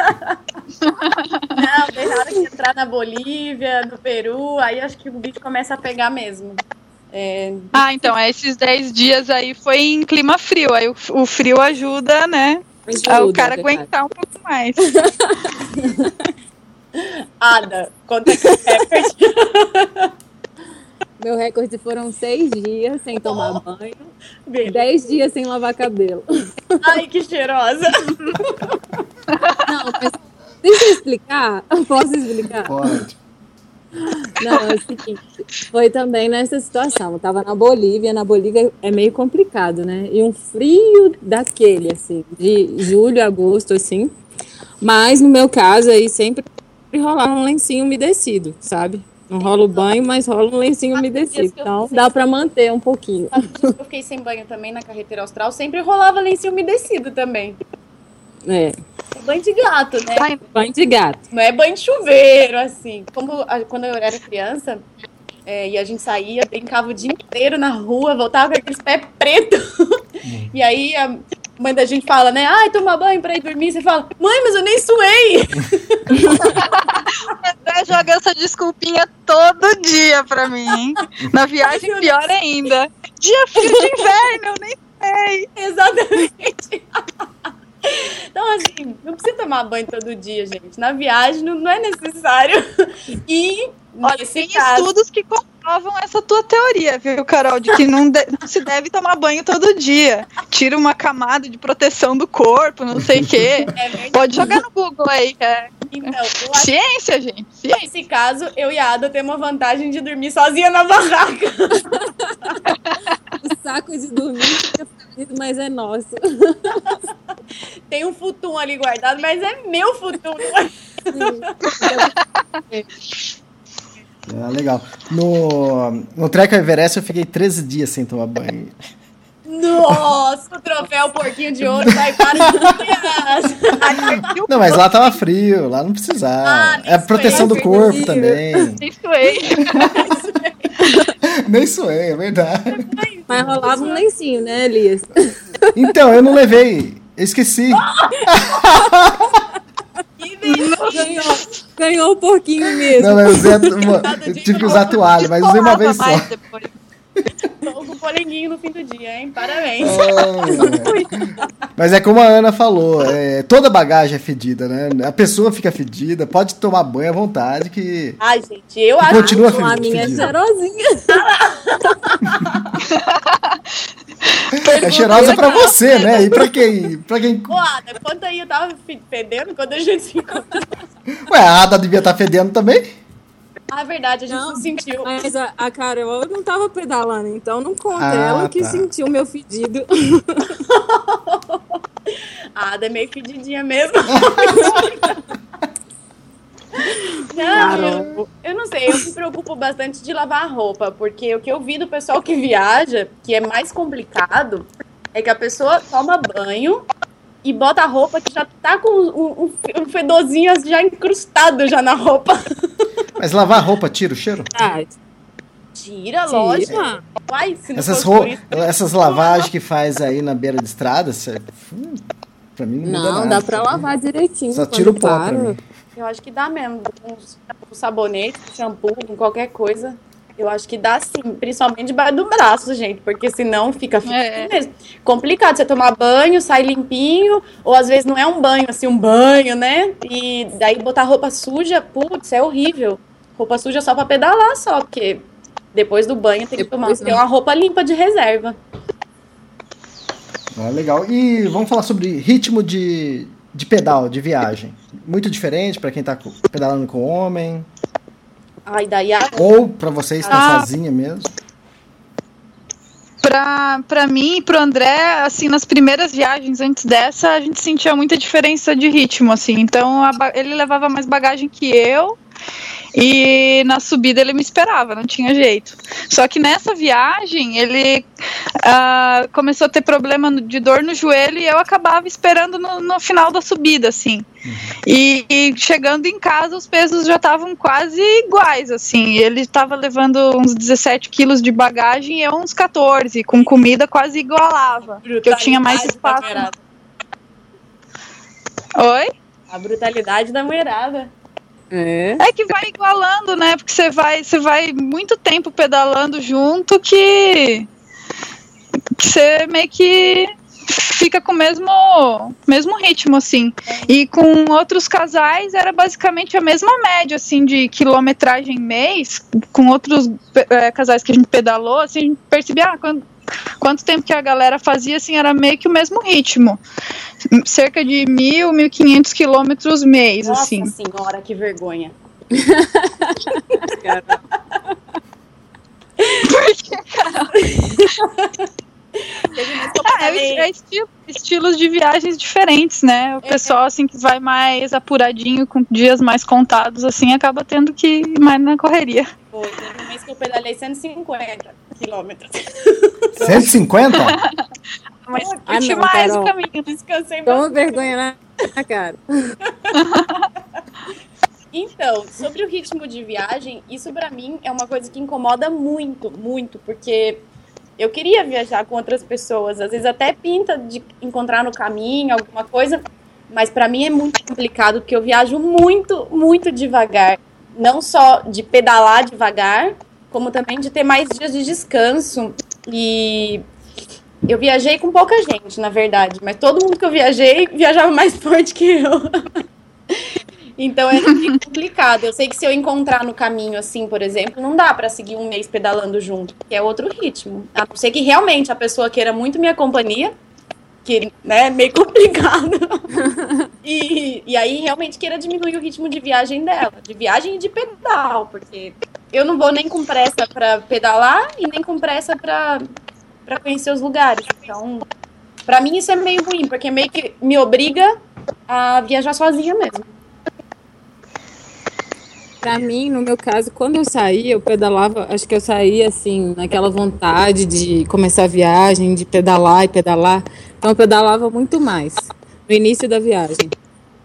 Não, deixaram de entrar na Bolívia, no Peru, aí acho que o bicho começa a pegar mesmo. É... Ah, então, esses 10 dias aí foi em clima frio. Aí o, o frio ajuda, né? Ajuda, o cara aguentar um pouco mais. Ada, conta que recorde. Meu recorde foram seis dias sem tomar banho, Beleza. dez dias sem lavar cabelo. Ai, que cheirosa! Não, mas deixa eu explicar. Posso explicar? Pode. Não, é o seguinte, foi também nessa situação. Eu tava na Bolívia, na Bolívia é meio complicado, né? E um frio daquele, assim, de julho, agosto, assim. Mas no meu caso aí sempre rolava um lencinho umedecido, sabe? Não rola o banho, mas rola um lencinho umedecido. Então dá para manter um pouquinho. Eu fiquei sem banho também na carreteira austral, sempre rolava lencinho umedecido também. É. é banho de gato, né? Banho de gato. Não é banho de chuveiro, assim. Como quando eu era criança, é, e a gente saía, brincava o dia inteiro na rua, voltava com aqueles pés pretos. Hum. e aí a mãe da gente fala, né? Ai, toma banho pra ir dormir. Você fala, mãe, mas eu nem suei. André joga essa desculpinha todo dia pra mim. Na viagem, pior ainda. Dia frio de inverno, eu nem sei. Exatamente. Então, assim, não precisa tomar banho todo dia, gente. Na viagem não, não é necessário. E Olha, tem caso... estudos que comprovam essa tua teoria, viu, Carol? De que não, de, não, se deve tomar banho todo dia. Tira uma camada de proteção do corpo, não sei o quê. É Pode jogar no Google aí. É. Então, eu acho Ciência, gente. Ciência. nesse caso, eu e a Ada temos uma vantagem de dormir sozinha na barraca. O saco de dormir fica mas é nosso. Tem um futum ali guardado, mas é meu futum. Ah, legal. No, no Treco Everest eu fiquei 13 dias sem tomar banho. Nossa, o troféu porquinho de ouro vai para. Não, mas lá tava frio, lá não precisava. Ah, é nem proteção do suei, corpo frio. também. Isso aí. Nem suei, é verdade. Mas rolava um lencinho, né, Elias? Então, eu não levei. Eu esqueci. Ganhou, ganhou o porquinho mesmo. Não, eu, usei a, eu tive que usar a toalha, mas usei uma vez só. Depois. Tô com polenguinho no fim do dia, hein? Parabéns. Ai, Mas é como a Ana falou, é, toda bagagem é fedida, né? A pessoa fica fedida, pode tomar banho à vontade que Ai, gente, eu que acho. continua Então, a minha é fedida. cheirosinha. É cheirosa pra você, né? E pra quem? Pra quem. Ô, Ada, quanto aí eu tava fe- fedendo quando a gente se encontrou? Ué, a Ada devia estar fedendo também? Ah, é verdade, a gente Não. não sentiu. Mas a, a Carol não tava pedalando, então não conta. Ah, Ela que tá. sentiu o meu fedido. A Ada é meio fedidinha mesmo. Não, eu, eu não sei, eu me preocupo bastante de lavar a roupa, porque o que eu vi do pessoal que viaja, que é mais complicado, é que a pessoa toma banho e bota a roupa que já tá com um, um- um fedorzinho já incrustado já na roupa. Mas lavar a roupa tira o cheiro? Ah, Tira, lógico. tira. Uai, se não Essas, isso, essas lavagens que faz aí na beira de estrada, cê... hum, pra mim não, muda Não, dá pra lavar direitinho. Só tira o pó pra mim. Eu acho que dá mesmo. Com, com sabonete, com shampoo, com qualquer coisa. Eu acho que dá sim. Principalmente debaixo do braço, gente. Porque senão fica, fica É. mesmo. Complicado você tomar banho, sai limpinho. Ou às vezes não é um banho, assim, um banho, né? E daí botar roupa suja, putz, é horrível. Roupa suja só pra pedalar só. Porque depois do banho tem que tomar ter não. uma roupa limpa de reserva. Ah, legal. E vamos falar sobre ritmo de, de pedal, de viagem. Muito diferente pra quem tá pedalando com homem, Ai, daí a ou pra você estar Ah. sozinha mesmo. Pra, pra mim e pro André, assim, nas primeiras viagens antes dessa, a gente sentia muita diferença de ritmo, assim. Então, a ele levava mais bagagem que eu. E na subida ele me esperava, não tinha jeito. Só que nessa viagem ele ah, começou a ter problema de dor no joelho e eu acabava esperando no, no final da subida, assim. E, e chegando em casa, os pesos já estavam quase iguais, assim. Ele estava levando uns 17 quilos de bagagem e eu uns 14, com comida quase igualava. Que eu tinha mais espaço. Oi? A brutalidade da mulherada. É. É que vai igualando, né? Porque você vai, você vai muito tempo pedalando junto que você meio que fica com o mesmo, mesmo ritmo, assim. E com outros casais era basicamente a mesma média, assim, de quilometragem mês. Com outros eh, casais que a gente pedalou, assim, a gente percebia ah, quando- quanto tempo que a galera fazia, assim, era meio que o mesmo ritmo. Cerca de mil, mil quinhentos quilômetros mês, Nossa assim. senhora, que vergonha. Teve mais que eu Ah, é, é esti- estilos de viagens diferentes, né? O pessoal, assim, que vai mais apuradinho, com dias mais contados, assim, acaba tendo que ir mais na correria. Foi, teve um mês que eu pedalei 150 quilômetros. 150? Mas Ah, curti não, mais Carol. o caminho. Descansei Toma bastante. vergonha na, na cara. Então, sobre o ritmo de viagem, isso pra mim é uma coisa que incomoda muito, muito, porque eu queria viajar com outras pessoas, às vezes até pinta de encontrar no caminho alguma coisa, mas pra mim é muito complicado porque eu viajo muito, muito devagar, não só de pedalar devagar, como também de ter mais dias de descanso e eu viajei com pouca gente, na verdade, mas todo mundo que eu viajei viajava mais forte que eu. Então é complicado. Eu sei que se eu encontrar no caminho, assim, por exemplo, não dá pra seguir um mês pedalando junto, porque é outro ritmo. A não ser que realmente a pessoa queira muito minha companhia, que né, é meio complicado. e, e aí realmente queira diminuir o ritmo de viagem dela, de viagem e de pedal, porque eu não vou nem com pressa para pedalar e nem com pressa para para conhecer os lugares. Então, para mim isso é meio ruim, porque meio que me obriga a viajar sozinha mesmo. Pra mim, no meu caso, quando eu saí, eu pedalava, acho que eu saí assim, naquela vontade de começar a viagem, de pedalar e pedalar. Então eu pedalava muito mais no início da viagem.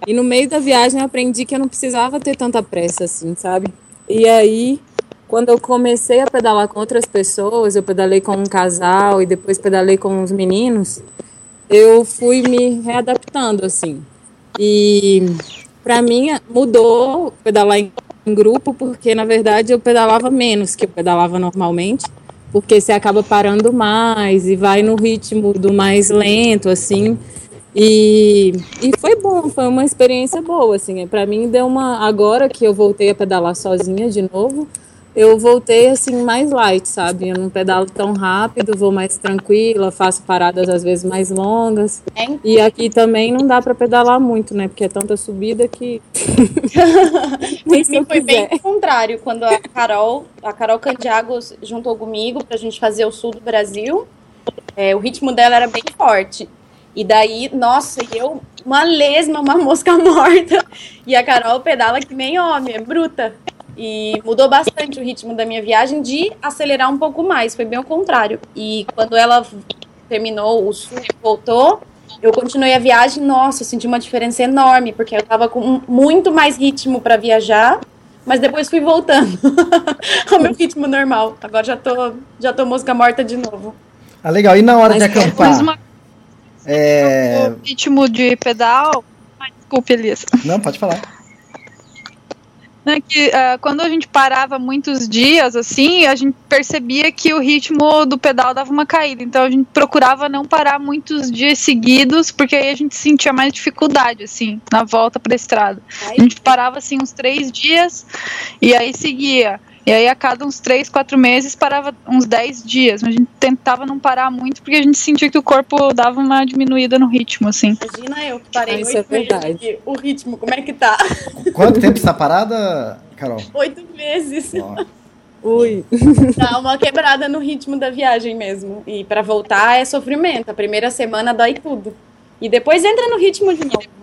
E no meio da viagem eu aprendi que eu não precisava ter tanta pressa assim, sabe? E aí, quando eu comecei a pedalar com outras pessoas, eu pedalei com um casal e depois pedalei com os meninos, eu fui me readaptando assim. E para mim mudou pedalar em em grupo, porque na verdade eu pedalava menos que eu pedalava normalmente, porque você acaba parando mais e vai no ritmo do mais lento, assim. E, e foi bom, foi uma experiência boa, assim. Para mim deu uma. Agora que eu voltei a pedalar sozinha de novo, eu voltei assim mais light, sabe? Eu não pedalo tão rápido, vou mais tranquila, faço paradas às vezes mais longas. É. E aqui também não dá para pedalar muito, né? Porque é tanta subida que Nem se foi bem o contrário, quando a Carol, a Carol Candiago juntou comigo pra gente fazer o sul do Brasil. É, o ritmo dela era bem forte. E daí, nossa, eu, uma lesma, uma mosca morta. E a Carol pedala que nem homem, é bruta. E mudou bastante o ritmo da minha viagem de acelerar um pouco mais, foi bem o contrário. E quando ela terminou o sul e voltou, eu continuei a viagem, nossa, eu senti uma diferença enorme, porque eu tava com muito mais ritmo para viajar, mas depois fui voltando ao meu ritmo normal. Agora já tô, já tô mosca morta de novo. Ah, legal. E na hora mas de acampar? É... O ritmo de pedal. desculpe, Elias. Não, pode falar né, que uh, quando a gente parava muitos dias, assim, a gente percebia que o ritmo do pedal dava uma caída. Então a gente procurava não parar muitos dias seguidos, porque aí a gente sentia mais dificuldade, assim, na volta para a estrada. A gente parava, assim, uns três dias e aí seguia. E aí, a cada uns três, quatro meses, parava uns dez dias. Mas a gente tentava não parar muito, porque a gente sentia que o corpo dava uma diminuída no ritmo, assim. Imagina eu que parei ah, oito é verdade. meses. O ritmo, como é que tá? Quanto tempo está parada, Carol? Oito meses. Ui. Dá uma quebrada no ritmo da viagem mesmo. E para voltar é sofrimento. A primeira semana dói tudo. E depois entra no ritmo de novo.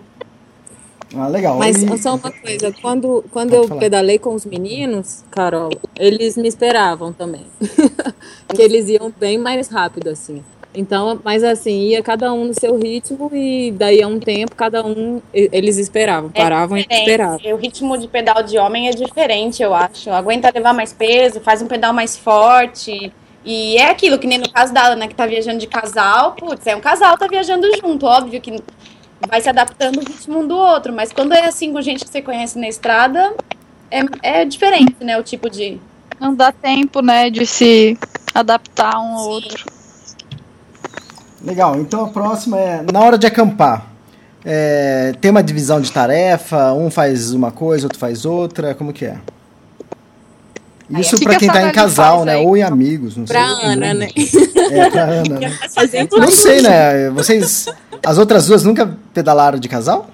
Ah, legal. Mas e... só uma coisa, quando, quando eu falar. pedalei com os meninos, Carol, eles me esperavam também. que eles iam bem mais rápido, assim. Então, mas assim, ia cada um no seu ritmo e daí a um tempo cada um eles esperavam, é paravam e esperavam. O ritmo de pedal de homem é diferente, eu acho. Aguenta levar mais peso, faz um pedal mais forte. E é aquilo, que nem no caso da Ana, que tá viajando de casal, putz, é um casal, tá viajando junto. Óbvio que vai se adaptando o ritmo um do outro, mas quando é assim com gente que você conhece na estrada, é, é diferente, né? O tipo de. Não dá tempo, né, de se adaptar um ao outro. Legal, então a próxima é na hora de acampar. É, tem uma divisão de tarefa, um faz uma coisa, outro faz outra, como que é? Isso para quem tá em casal, né? Ou em amigos, não pra sei. Pra Ana, né? É, pra Ana. Né? Não sei, né? Vocês. As outras duas nunca pedalaram de casal?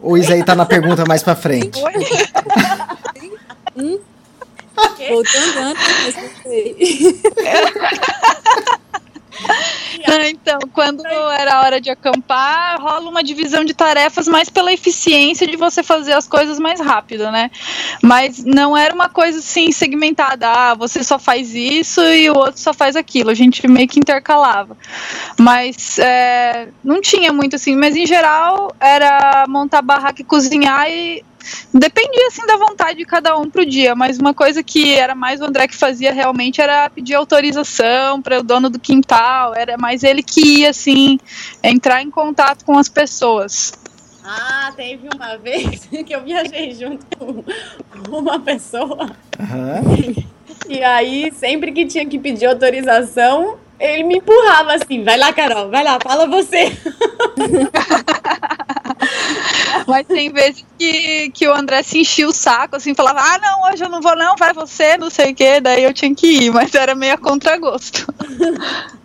Ou isso aí tá na pergunta mais pra frente? hum? Voltando antes, mas não sei. então, quando era hora de acampar, rola uma divisão de tarefas mais pela eficiência de você fazer as coisas mais rápido, né? Mas não era uma coisa assim segmentada, ah, você só faz isso e o outro só faz aquilo. A gente meio que intercalava. Mas é, não tinha muito assim, mas em geral era montar barraca e cozinhar e Dependia, assim, da vontade de cada um pro dia, mas uma coisa que era mais o André que fazia realmente era pedir autorização para o dono do quintal, era mais ele que ia, assim, entrar em contato com as pessoas. Ah, teve uma vez que eu viajei junto com uma pessoa. Uhum. E aí, sempre que tinha que pedir autorização, ele me empurrava assim: vai lá, Carol, vai lá, fala você. Mas tem vezes que, que o André se enchia o saco, assim, falava, ah, não, hoje eu não vou não, vai você, não sei o quê, daí eu tinha que ir, mas era meio a contragosto.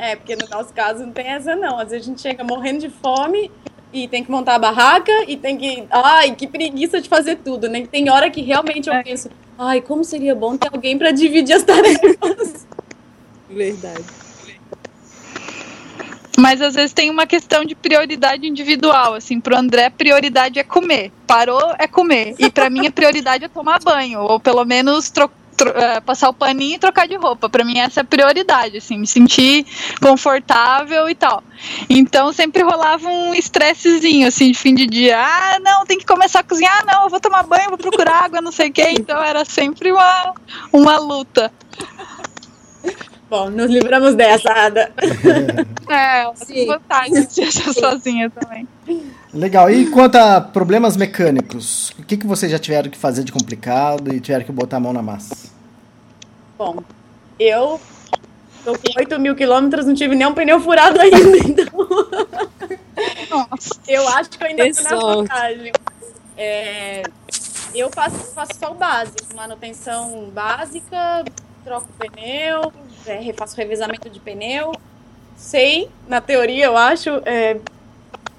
É, porque no nosso caso não tem essa não, às vezes a gente chega morrendo de fome, e tem que montar a barraca e tem que. Ai, que preguiça de fazer tudo, né? Tem hora que realmente eu É. penso, ai, como seria bom ter alguém para dividir as tarefas. Verdade. Mas às vezes tem uma questão de prioridade individual, assim, pro André prioridade é comer. Parou é comer. E pra mim a prioridade é tomar banho, ou pelo menos eh, passar o paninho e trocar de roupa. Pra mim essa é a prioridade, assim, me sentir confortável e tal. Então sempre rolava um estressezinho, assim, de fim de dia. Ah, não, tem que começar a cozinhar, não, eu vou tomar banho, vou procurar água, não sei o quê. Então era sempre uma, uma luta. Bom, nos livramos dessa, Ada. É, uma Sim. vantagem de ser sozinha também. Legal. E quanto a problemas mecânicos, o que, que vocês já tiveram que fazer de complicado e tiveram que botar a mão na massa? Bom, eu tô com 8 mil quilômetros, não tive nem um pneu furado ainda, então Nossa. eu acho que eu ainda Que tô na vantagem. É, eu faço, faço só o básico, manutenção básica, troco pneu, é, refaço revezamento de pneu. Sei, na teoria, eu acho, é,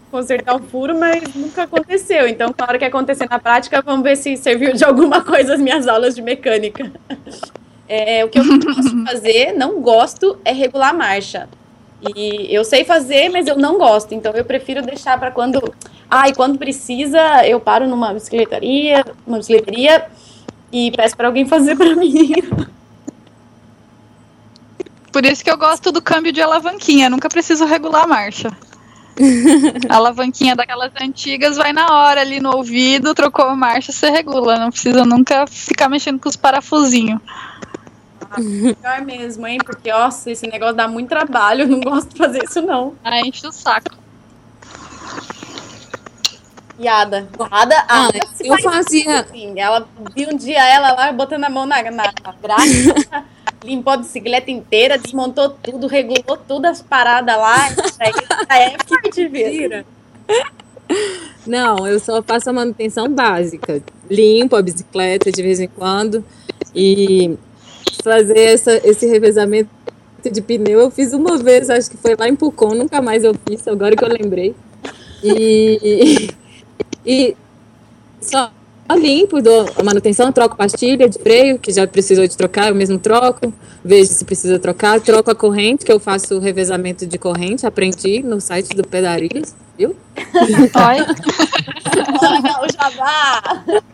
consertar o furo, mas nunca aconteceu. Então, na hora que acontecer na prática, vamos ver se serviu de alguma coisa as minhas aulas de mecânica. É, o que eu de fazer, não gosto, é regular a marcha. E eu sei fazer, mas eu não gosto. Então eu prefiro deixar para quando. Ah, e quando precisa, eu paro numa bicicletaria, uma bicicletaria e peço para alguém fazer para mim. Por isso que eu gosto do câmbio de alavanquinha, nunca preciso regular a marcha. A alavanquinha daquelas antigas vai na hora ali no ouvido, trocou a marcha, você regula. Não precisa nunca ficar mexendo com os parafusinhos. Melhor mesmo, hein? Porque, nossa, esse negócio dá muito trabalho. Eu não gosto de fazer isso, não. Aí enche o saco. E Ada? A Ada, Ah, Ada eu faz fazia. assim. Ela vi um dia ela lá botando a mão na, na, na limpou a bicicleta inteira, desmontou tudo, regulou todas as paradas lá. É forte. Mentira. Não, eu só faço a manutenção básica. Limpo a bicicleta de vez em quando. E fazer essa, esse revezamento de pneu eu fiz uma vez, acho que foi lá em Pucon, nunca mais eu fiz, agora que eu lembrei. E, e só limpo, dou a manutenção, troco pastilha de freio, que já precisou de trocar, eu mesmo troco, vejo se precisa trocar, troco a corrente, que eu faço revezamento de corrente, aprendi no site do Pedarilhos, viu? Olha, o jabá!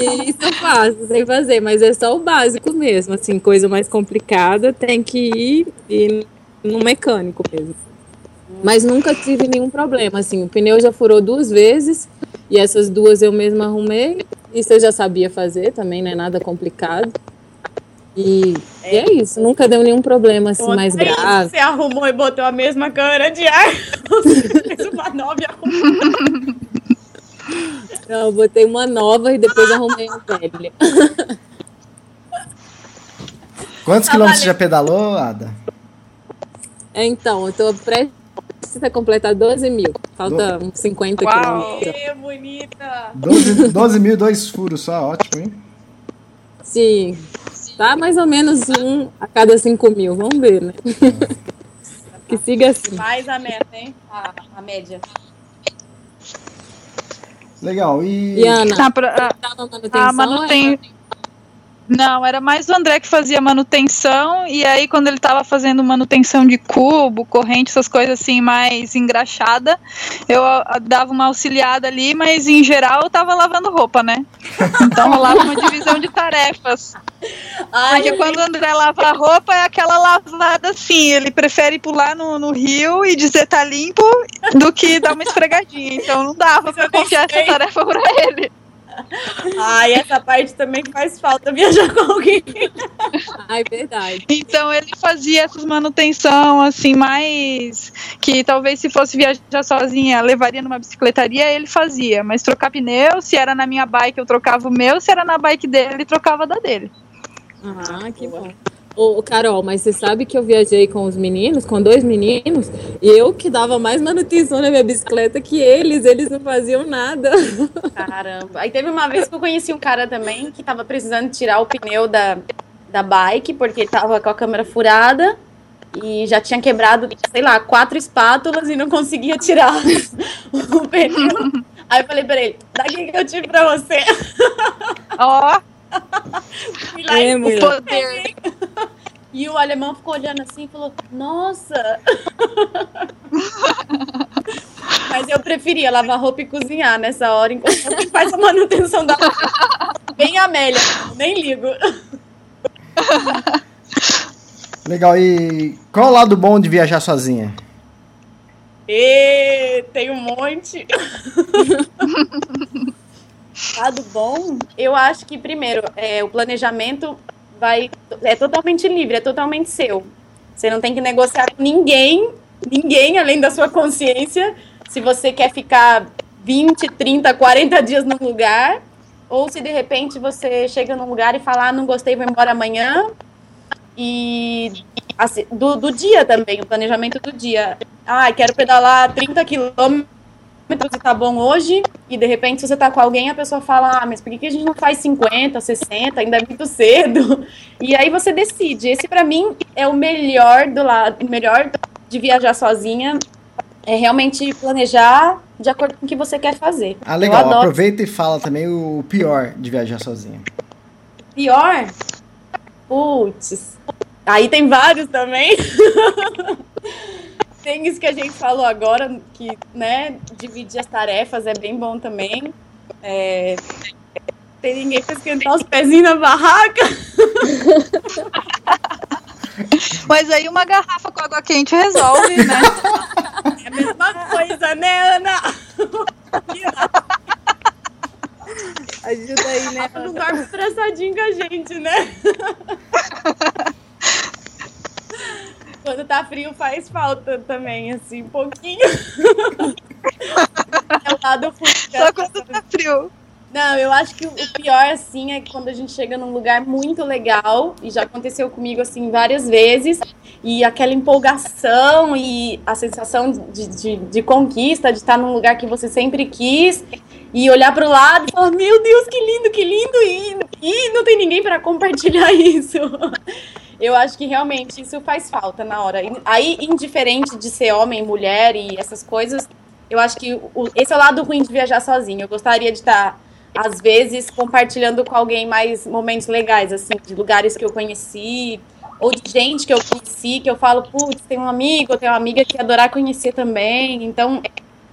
E isso eu faço, sei fazer, mas é só o básico mesmo, assim, coisa mais complicada tem que ir, ir no mecânico mesmo. Mas nunca tive nenhum problema, assim, o pneu já furou duas vezes, e essas duas eu mesma arrumei, isso eu já sabia fazer também, não é nada complicado. E e é isso, nunca deu nenhum problema assim mais Ontem grave. Você arrumou e botou a mesma câmera de ar. Você fez uma nova e arrumou. Não, eu botei uma nova e depois arrumei uma velha. Quantos Tá quilômetros você valendo. já pedalou, Ada? É, Então, eu tô prestes a completar 12 mil. Falta uns 50 Uau. quilômetros. Que bonita! 12, 12 mil, dois furos só, ótimo, hein? Sim. Tá mais ou menos um a cada 5 mil. Vamos ver, né? que siga assim. Mais a meta, hein? A, a média. Legal, e... E Ana, a, pro- a- tá na manutenção? a manuten... Não, era mais o André que fazia manutenção, e aí quando ele tava fazendo manutenção de cubo, corrente, essas coisas assim mais engraxada, eu ah, dava uma auxiliada ali, mas em geral eu tava lavando roupa, né? Então rolava uma divisão de tarefas. Ai, Porque quando o André lava a roupa é aquela lavada assim, ele prefere pular no, no rio e dizer tá limpo do que dar uma esfregadinha. Então não dava pra confiar essa tarefa pra ele. Ai, essa parte também faz falta viajar com alguém. Ai, verdade. Então ele fazia essas manutenção assim, mais que talvez se fosse viajar sozinha, levaria numa bicicletaria, ele fazia. Mas trocar pneu, se era na minha bike, eu trocava o meu, se era na bike dele, ele trocava da dele. Ah, que bom. Ô, Carol, mas você sabe que eu viajei com os meninos, com dois meninos, e eu que dava mais manutenção na minha bicicleta que eles, eles não faziam nada. Caramba. Aí teve uma vez que eu conheci um cara também que tava precisando tirar o pneu da, da bike, porque tava com a câmera furada. e já tinha quebrado, sei lá, quatro espátulas e não conseguia tirar o pneu. Aí eu falei pra ele, daqui que eu tive pra você. Ó, lá É, e mulher. poder. E o alemão ficou olhando assim e falou: Nossa! Mas eu preferia lavar roupa e cozinhar nessa hora, enquanto alguém faz a manutenção da Bem Amélia, nem ligo. Legal, e qual é o lado bom de viajar sozinha? E tem um monte. Lado bom, eu acho que primeiro, é, o planejamento vai é totalmente livre, é totalmente seu. Você não tem que negociar com ninguém, ninguém além da sua consciência, se você quer ficar 20, 30, 40 dias num lugar, ou se de repente você chega num lugar e fala, ah, não gostei, vou embora amanhã. E assim, do, do dia também, o planejamento do dia. Ah, quero pedalar 30 quilômetros e tá bom hoje. E de repente, se você tá com alguém, a pessoa fala: Ah, mas por que, a gente não faz 50, 60? Ainda é muito cedo. E aí você decide. Esse, pra mim, é o melhor do lado, o melhor de viajar sozinha. É realmente planejar de acordo com o que você quer fazer. Ah, legal, aproveita e fala também o pior de viajar sozinha. Pior? Putz. Aí tem vários também. tem isso que a gente falou agora, que, né, dividir as tarefas é bem bom também. É, Tem ninguém pra esquentar os pezinhos na barraca. Mas aí uma garrafa com água quente resolve, né? É a mesma coisa, né, Ana? Ajuda aí, né? Não dorme estressadinho com a gente, né? Quando tá frio faz falta também, assim, um pouquinho. É o lado Só quando tá frio. Não, eu acho que o o pior, assim, é quando a gente chega num lugar muito legal, e já aconteceu comigo, assim, várias vezes, e aquela empolgação e a sensação de, de, de conquista, de estar num lugar que você sempre quis, e olhar pro lado e falar, meu Deus, que lindo, que lindo, e, e não tem ninguém para compartilhar isso. Eu acho que realmente isso faz falta na hora. Aí, indiferente de ser homem, mulher e essas coisas, eu acho que o- esse é o lado ruim de viajar sozinho. Eu gostaria de estar, às vezes, compartilhando com alguém mais momentos legais, assim, de lugares que eu conheci, ou de gente que eu conheci, que eu falo, putz, tem um amigo, tenho uma amiga que adorar conhecer também. Então,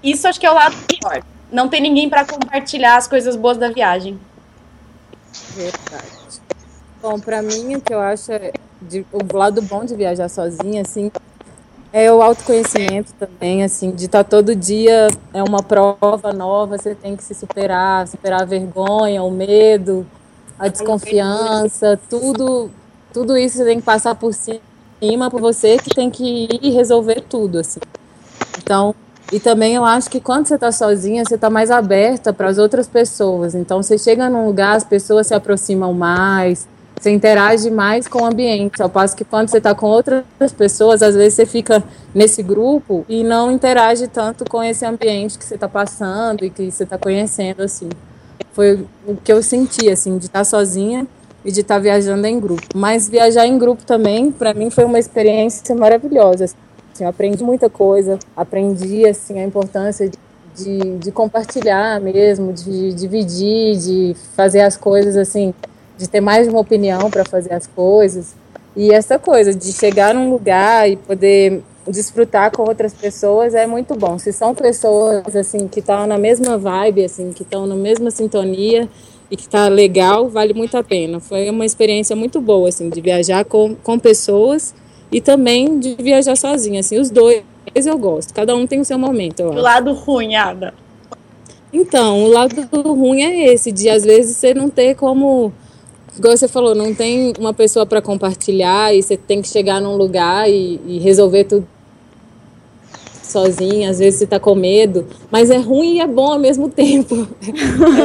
isso acho que é o lado pior. Não ter ninguém para compartilhar as coisas boas da viagem. Verdade. Bom, pra mim, o que eu acho é de- o lado bom de viajar sozinha, assim, é o autoconhecimento também, assim, de estar todo dia é uma prova nova, você tem que se superar, superar a vergonha, o medo, a desconfiança, tudo, tudo isso você tem que passar por cima por você que tem que ir resolver tudo, assim. Então, e também eu acho que quando você está sozinha, você está mais aberta para as outras pessoas. Então, você chega num lugar, as pessoas se aproximam mais, você interage mais com o ambiente. Ao passo que quando você está com outras pessoas, às vezes você fica nesse grupo e não interage tanto com esse ambiente que você está passando e que você está conhecendo, assim. Foi o que eu senti, assim, de estar sozinha e de estar viajando em grupo. Mas viajar em grupo também, para mim, foi uma experiência maravilhosa. Assim, eu aprendi muita coisa, aprendi assim a importância de, de compartilhar mesmo, de dividir, de fazer as coisas assim, de ter mais de uma opinião para fazer as coisas. E essa coisa de chegar num lugar e poder desfrutar com outras pessoas é muito bom. Se são pessoas assim que estão na mesma vibe, assim, que estão na mesma sintonia e que tá legal, vale muito a pena. Foi uma experiência muito boa assim de viajar com, com pessoas e também de viajar sozinha, assim, os dois eu gosto. Cada um tem o seu momento, O lado ruim, Ada. Então, o lado ruim é esse, de às vezes você não ter como, igual você falou, não tem uma pessoa para compartilhar e você tem que chegar num lugar e, e resolver tudo sozinha, às vezes você tá com medo, mas é ruim e é bom ao mesmo tempo.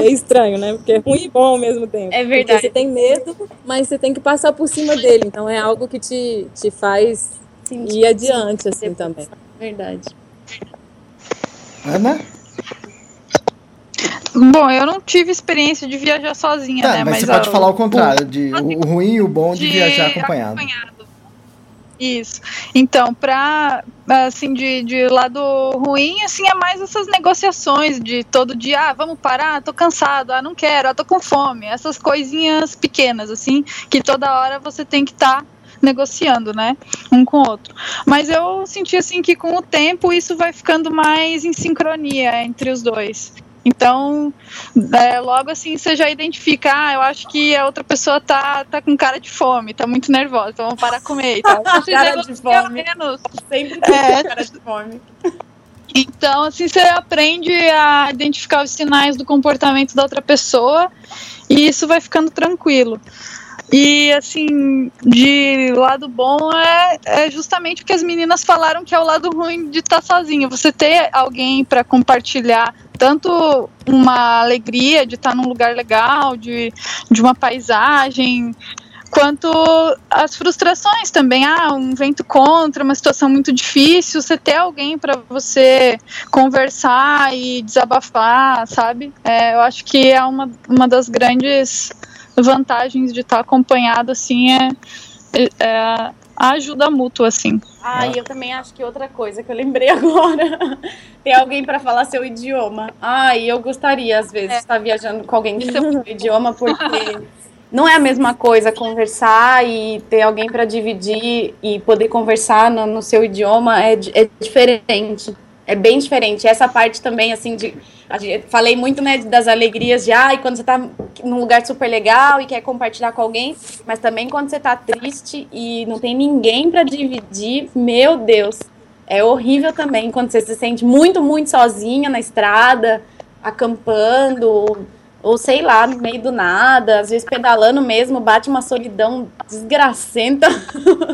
É estranho, né? Porque é ruim e bom ao mesmo tempo. É Porque verdade. você tem medo, mas você tem que passar por cima dele, então é algo que te, te faz ir adiante, assim, também. Verdade. Ana? Bom, eu não tive experiência de viajar sozinha, Tá, né? mas, você pode falar o contrário, de, o, o ruim e o bom de, de viajar acompanhado. Isso. Então, pra, assim, de, de lado ruim, assim, é mais essas negociações de todo dia, ah, vamos parar, tô cansado, ah, não quero, ah, tô com fome. Essas coisinhas pequenas, assim, que toda hora você tem que estar tá negociando, né, um com o outro. Mas eu senti, assim, que com o tempo isso vai ficando mais em sincronia entre os dois. Então, é, logo assim você já identifica, ah, eu acho que a outra pessoa tá, tá com cara de fome, tá muito nervosa, então vamos parar de comer tal. cara de fome. Menos. Sempre tem é, cara de fome. Então, assim, você aprende a identificar os sinais do comportamento da outra pessoa e isso vai ficando tranquilo. E assim, de lado bom é, é, justamente o que as meninas falaram que é o lado ruim de estar sozinha. Você ter alguém para compartilhar tanto uma alegria de estar num lugar legal, de, de uma paisagem, quanto as frustrações também. Ah, um vento contra, uma situação muito difícil. Você ter alguém para você conversar e desabafar, sabe? É, eu acho que é uma, uma das grandes vantagens de estar acompanhado, assim, é, é a ajuda mútua, assim. Ah, e eu também acho que outra coisa que eu lembrei agora, ter alguém para falar seu idioma. Ah, e eu gostaria, às vezes, é. estar viajando com alguém de seu idioma, porque não é a mesma coisa conversar e ter alguém para dividir e poder conversar no, no seu idioma é, é diferente. É bem diferente. Essa parte também, assim, de. Falei muito, né, das alegrias de, ah, e quando você tá num lugar super legal e quer compartilhar com alguém, mas também quando você tá triste e não tem ninguém para dividir, meu Deus, é horrível também quando você se sente muito, muito sozinha na estrada, acampando, ou sei lá, no meio do nada, às vezes pedalando mesmo, bate uma solidão desgracenta.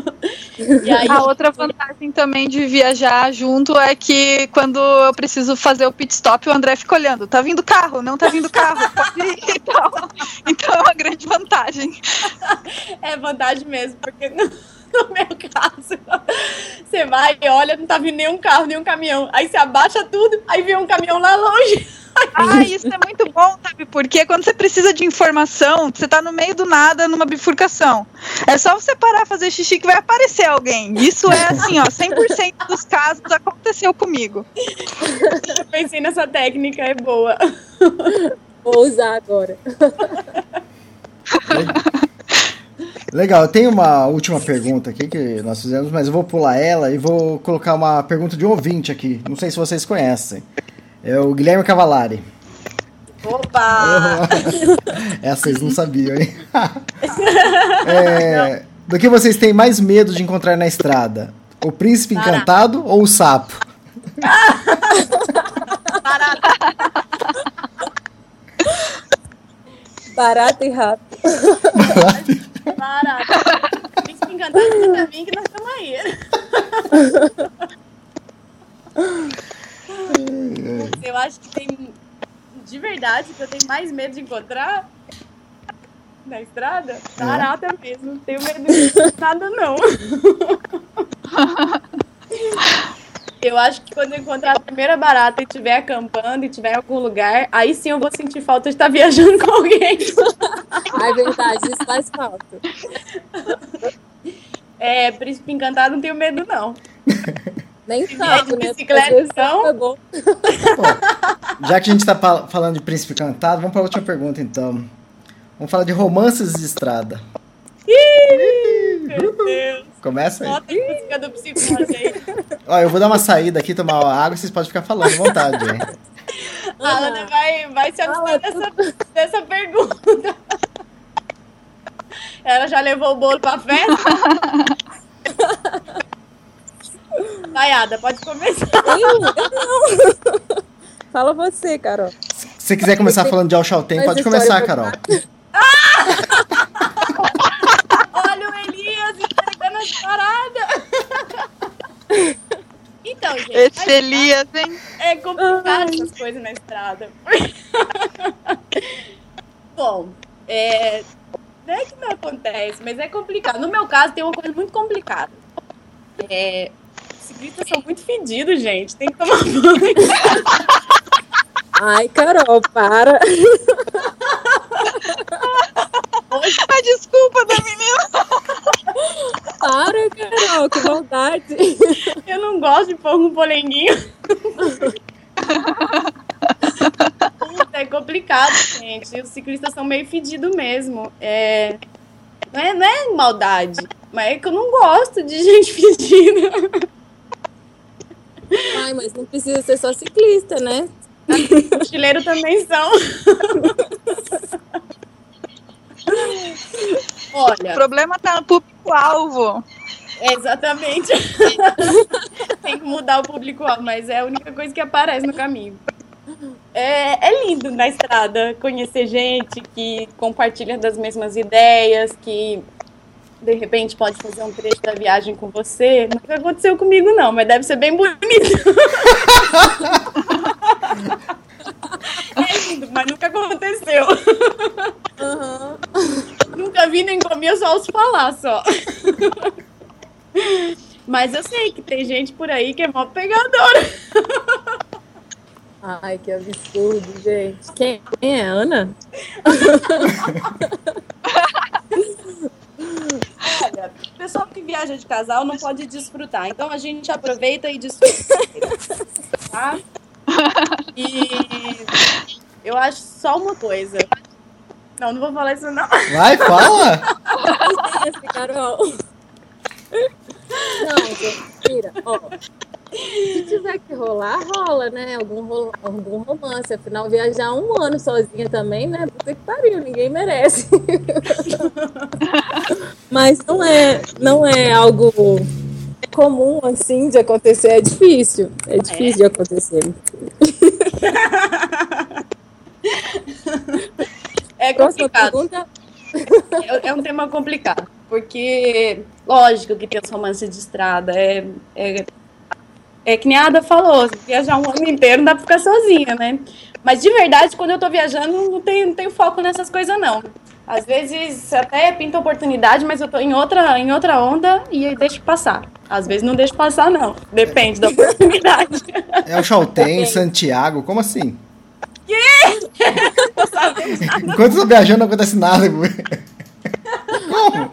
e aí, a outra vantagem também de viajar junto é que quando eu preciso fazer o pit stop, o André fica olhando, tá vindo carro, não tá vindo carro, pode ir e tal. Então é uma grande vantagem. É vantagem mesmo, porque no, meu caso, você vai e olha, não tá vindo nenhum carro, nenhum caminhão. Aí você abaixa tudo, aí vem um caminhão lá longe. Ah, isso é muito bom, sabe? Porque quando você precisa de informação, você tá no meio do nada numa bifurcação. É só você parar, fazer xixi que vai aparecer alguém. Isso é assim, ó, 100% dos casos aconteceu comigo. Eu pensei nessa técnica, é boa. Vou usar agora. Legal, eu tenho uma última pergunta aqui que nós fizemos, mas eu vou pular ela e vou colocar uma pergunta de um ouvinte aqui. Não sei se vocês conhecem. É o Guilherme Cavalari. Opa! Essa vocês não sabiam, hein? é, do que vocês têm mais medo de encontrar na estrada? O príncipe encantado ou o sapo? Barata. Barata e rato. Barata. Barata. Príncipe encantado pra mim que nós estamos aí. Eu acho que tem. De verdade, que eu tenho mais medo de encontrar na estrada, barata é. mesmo. Não tenho medo de nada, não. Eu acho que quando eu encontrar a primeira barata e estiver acampando e estiver em algum lugar, aí sim eu vou sentir falta de estar viajando com alguém. É verdade, isso faz falta. É, príncipe encantado não tenho medo, não. Nem sabe, né? Bicicleta, então. Bom. já que a gente está falando de príncipe cantado, vamos para a última pergunta, então. Vamos falar de romances de estrada. Ih, meu Deus. Começa aí. Bota a música do psicose aí. Ó, eu vou dar uma saída aqui, tomar uma água, vocês podem ficar falando à vontade, hein? A Ana vai, vai se abster dessa, dessa pergunta. Ela já levou o bolo pra festa? Vai, Ada, pode começar. Eu, não. Fala você, Carol. Se você quiser começar falando de Alchalten, pode começar, Carol. Olha o Elias entregando as paradas. Então, gente. Esse Elias, hein? É complicado essas coisas na estrada. Bom, é. Não é que não acontece, mas é complicado. No meu caso, tem uma coisa muito complicada. É, ciclistas são muito fedidos, gente. Tem que tomar banho. Ai, Carol, para. A desculpa da menina. Para, Carol, que maldade. Eu não gosto de pão com polenguinho. Puta, é complicado, gente. Os ciclistas são meio fedidos mesmo. É... Não, é, não é maldade, mas é que eu não gosto de gente fedida. Ai, mas não precisa ser só ciclista, né? Mochileiro também são. O Olha, problema tá no público-alvo. é exatamente. Tem que mudar o público-alvo, mas é a única coisa que aparece no caminho. É, é lindo na estrada conhecer gente que compartilha das mesmas ideias, que de repente pode fazer um trecho da viagem com você. Nunca aconteceu comigo, não, mas deve ser bem bonito. É lindo, mas nunca aconteceu. Nunca vi nem comi, eu só ouço falar só. Mas eu sei que tem gente por aí que é mó pegadora. Ai, que absurdo, gente. Quem quem é Ana? Olha, o pessoal que viaja de casal não pode desfrutar. Então a gente aproveita e desfruta. Tá? E eu acho só uma coisa. Não, não vou falar isso não. Vai, fala! Esse Carol. Não, gente, tira. Ó, se tiver que rolar, rola, né? Algum, rola- algum romance. Afinal, viajar um ano sozinha também, né? Puta que pariu, ninguém merece. Mas não é, não é algo comum, assim, de acontecer. É difícil. É difícil de acontecer. É complicado. É, é um tema complicado. Porque, lógico que tem os romances de estrada. É, é, é que nem a Ada falou, viajar um ano inteiro não dá pra ficar sozinha, né? Mas de verdade, quando eu tô viajando, não tenho, não tenho foco nessas coisas, não. Às vezes até pinta oportunidade, mas eu tô em outra, em outra onda e aí deixo passar. Às vezes não deixo passar, não. Depende da oportunidade. É o Chaltén, Santiago, como assim? Sabendo. Enquanto eu tô viajando não acontece nada. Como?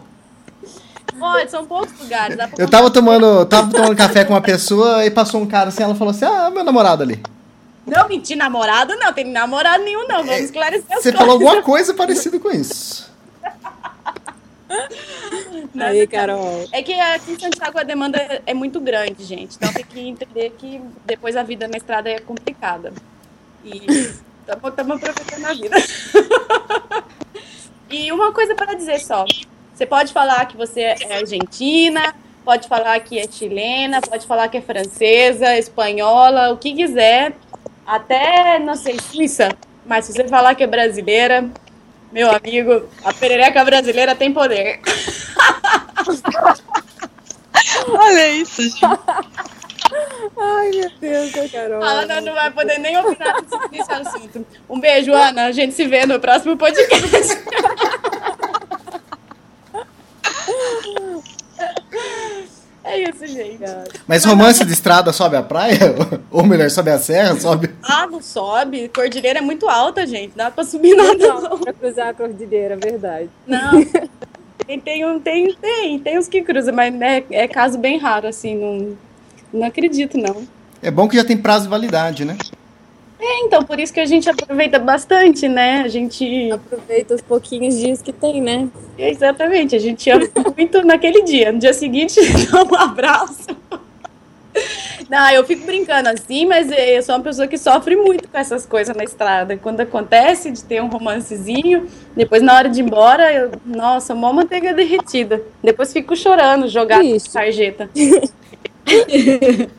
Olha, são poucos lugares. Eu tava tomando, tava tomando café com uma pessoa e passou um cara assim, ela falou assim, ah, meu namorado ali. Não mentir namorado, não. Tem namorado nenhum, não. Vamos esclarecer as Você coisas. falou alguma coisa parecida com isso. Não, Aí, Carol. É que aqui em Santiago a demanda é- é muito grande, gente. Então tem que entender que depois a vida na estrada é complicada. E estamos aproveitando a vida. e uma coisa para dizer só. Você pode falar que você é argentina, pode falar que é chilena, pode falar que é francesa, espanhola, o que quiser. Até, não sei, Suíça. Mas se você falar que é brasileira, meu amigo, a perereca brasileira tem poder. Olha isso, gente. Ai, meu Deus, a Carol. A Ana não vai poder nem opinar nesse assunto. Um beijo, Ana. A gente se vê no próximo podcast. É isso, gente. Mas romance de estrada sobe a praia? Ou melhor, sobe a serra? Sobe. Ah, não sobe. Cordilheira é muito alta, gente. Não dá pra subir nada, não. Não, pra cruzar a cordilheira, verdade. Não. Tem, tem, tem, tem, tem os que cruzam, mas é, é caso bem raro, assim. Não, não acredito, não. É bom que já tem prazo de validade, né? É, então, por isso que a gente aproveita bastante, né? A gente. Aproveita os pouquinhos dias que tem, né? Exatamente, a gente ama muito naquele dia. No dia seguinte, dá um abraço. Não, eu fico brincando assim, mas eu sou uma pessoa que sofre muito com essas coisas na estrada. Quando acontece de ter um romancezinho, depois na hora de ir embora, eu, nossa, mó manteiga derretida. Depois fico chorando, na sarjeta.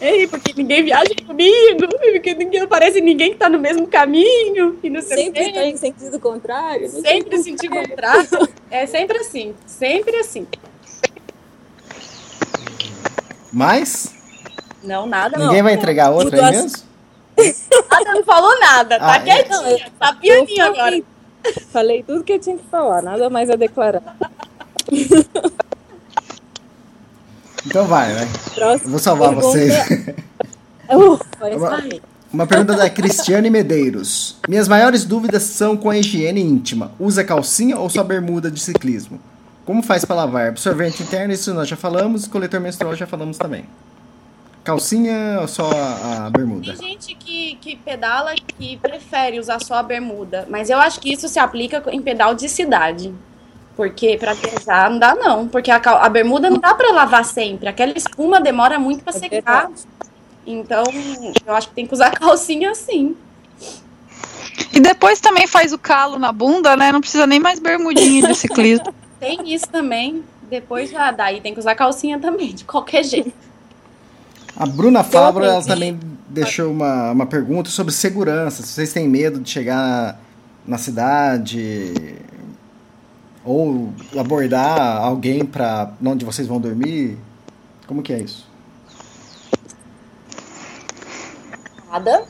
Ei, porque ninguém viaja comigo, porque ninguém aparece ninguém que tá no mesmo caminho, e não sei Sempre tem sentido contrário. Sempre sentir como- contrato. É sempre assim. Sempre assim. Mas Não, nada ninguém não. vai entregar outra Mudou aí a- mesmo? Nada não falou nada. Tá Ah, é? quietinha. Tá Eu pianinho agora. falei, falei tudo que eu tinha que falar, nada mais a declarar. Então vai, vai. Próxima vou salvar pergunta- vocês. Ufa, esse Uma-. Uma pergunta da Cristiane Medeiros. Minhas maiores dúvidas são com a higiene íntima. Usa calcinha ou só bermuda de ciclismo? Como faz para lavar? Absorvente interno, isso nós já falamos. Coletor menstrual já falamos também. Calcinha ou só a, a bermuda? Tem gente que, que pedala que prefere usar só a bermuda, mas eu acho que isso se aplica em pedal de cidade. Porque pra viajar não dá não, porque a, a bermuda não dá pra lavar sempre, aquela espuma demora muito pra É secar. verdade. Então, eu acho que tem que usar calcinha sim. E depois também faz o calo na bunda, né? Não precisa nem mais bermudinha de ciclismo. Tem isso também. Depois já daí tem que usar calcinha também, de qualquer jeito. A Bruna Fabra ela também deixou uma, uma pergunta sobre segurança. Se vocês têm medo de chegar na cidade ou abordar alguém para onde vocês vão dormir. Como que é isso? Nada.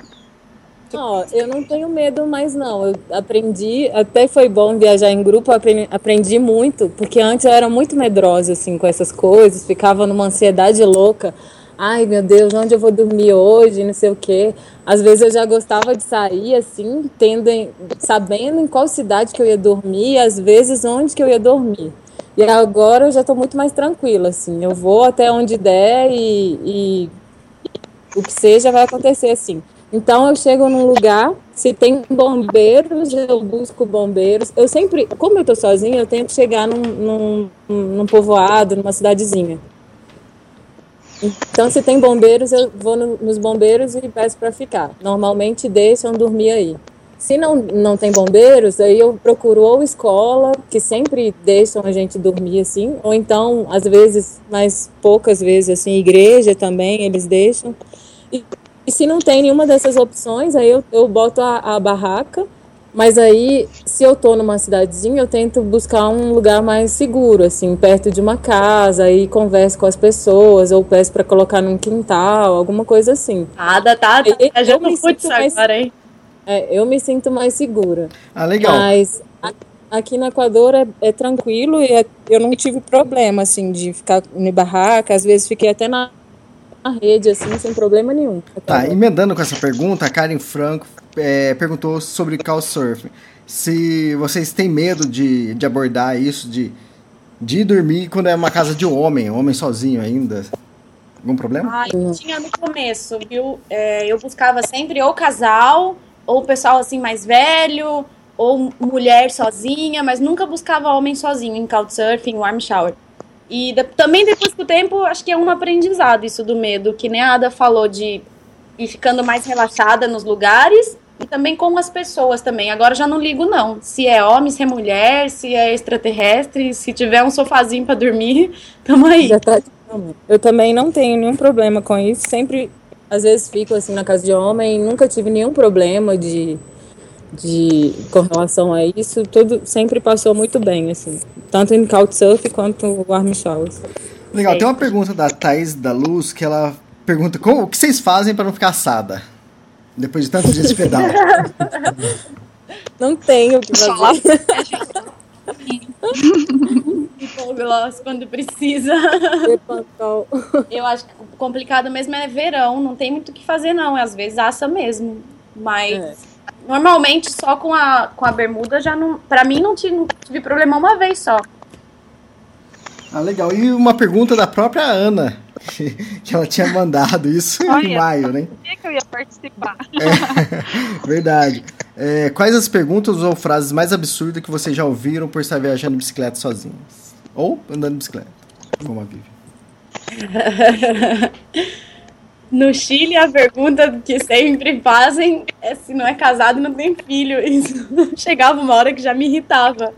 Ó, eu não tenho medo mais não. Eu aprendi, até foi bom viajar em grupo, aprendi, aprendi muito, porque antes eu era muito medrosa assim com essas coisas, ficava numa ansiedade louca. Ai, meu Deus, onde eu vou dormir hoje, não sei o quê. Às vezes eu já gostava de sair assim, tendo em- sabendo em qual cidade que eu ia dormir, e às vezes onde que eu ia dormir. E agora eu já tô muito mais tranquila assim. Eu vou até onde der e, e o que seja vai acontecer assim. Então eu chego num lugar, se tem bombeiros, eu busco bombeiros. Eu sempre, como eu tô sozinha, eu tento chegar num, num, num povoado, numa cidadezinha. Então, se tem bombeiros, eu vou no- nos bombeiros e peço para ficar. Normalmente deixam dormir aí. Se não, não tem bombeiros, aí eu procuro ou escola, que sempre deixam a gente dormir assim, ou então, às vezes, mas poucas vezes, assim, igreja também, eles deixam. E, e se não tem nenhuma dessas opções, aí eu, eu boto a, a barraca, mas aí, se eu tô numa cidadezinha, eu tento buscar um lugar mais seguro, assim, perto de uma casa, aí converso com as pessoas, ou peço para colocar num quintal, alguma coisa assim. Nada, tá? Eu- eu Viajando me sinto mais- agora, hein? É, eu me sinto mais segura. Ah, legal. Mas a- aqui no Equador é, é tranquilo e é- eu não tive problema, assim, de ficar em barraca. Às vezes fiquei até na, na rede, assim, sem problema nenhum. Tá, emendando com essa pergunta, a Karen Franco é, perguntou sobre Couchsurfing. Se vocês têm medo de, de abordar isso, de, de ir dormir quando é uma casa de um homem, homem sozinho ainda. Algum problema? Ai, tinha no começo, viu? É, eu buscava sempre ou casal, ou pessoal assim mais velho, ou mulher sozinha, mas nunca buscava homem sozinho em Couchsurfing, Warm Shower. E de- também depois do tempo, acho que é um aprendizado isso do medo, que nem a Ada falou de ir ficando mais relaxada nos lugares e também com as pessoas também. Agora já não ligo não, se é homem, se é mulher, se é extraterrestre, se tiver um sofazinho pra dormir, tamo aí. Tá. Eu também não tenho nenhum problema com isso. Sempre, às vezes, fico assim na casa de homem, nunca tive nenhum problema de, de com relação a isso. Tudo sempre passou muito bem, assim. Tanto em Couchsurf quanto Warm Showers. Legal, tem uma pergunta da Thaís da Luz que ela pergunta como, o que vocês fazem para não ficar assada? Depois de tantos dias de pedal. Não tenho o que fazer. Pô, gloss quando precisa. Eu acho que o complicado mesmo é verão, não tem muito o que fazer não, às vezes assa mesmo. Mas É. normalmente só com a, com a bermuda já não, Pra mim não tive, não tive problema uma vez só. Ah, legal. E uma pergunta da própria Ana, que, ela tinha mandado isso em Olha. maio, né? Por que, que eu ia participar? Verdade. É, quais as perguntas ou frases mais absurdas que vocês já ouviram por estar viajando de bicicleta sozinhos? Ou andando de bicicleta, como a Vivi. No Chile a pergunta que sempre fazem é se não é casado e não tem filho. Isso chegava uma hora que já me irritava.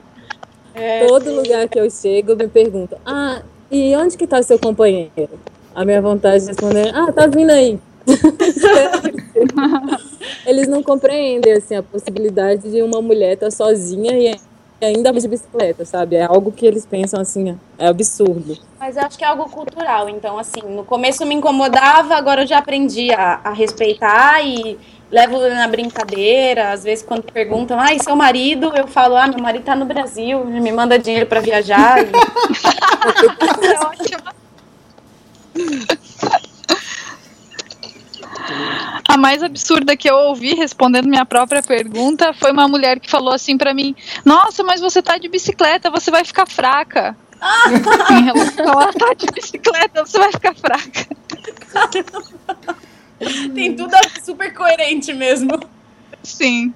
Todo lugar que eu chego me perguntam: Ah, e onde que tá seu companheiro? A minha vontade de responder: Ah, tá vindo aí. Eles não compreendem assim a possibilidade de uma mulher estar sozinha e ainda de bicicleta, sabe? É algo que eles pensam assim, é absurdo. Mas eu acho que é algo cultural. Então, assim, no começo me incomodava, agora eu já aprendi a, a respeitar e levo na brincadeira. Às vezes, quando perguntam, ah, e seu marido? Eu falo, ah, meu marido tá no Brasil, me manda dinheiro pra viajar. E... É ótimo. A mais absurda que eu ouvi respondendo minha própria pergunta foi uma mulher que falou assim pra mim: Nossa, mas você tá de bicicleta, você vai ficar fraca. em relação a andar de bicicleta, você vai ficar fraca. Tem tudo super coerente mesmo. Sim.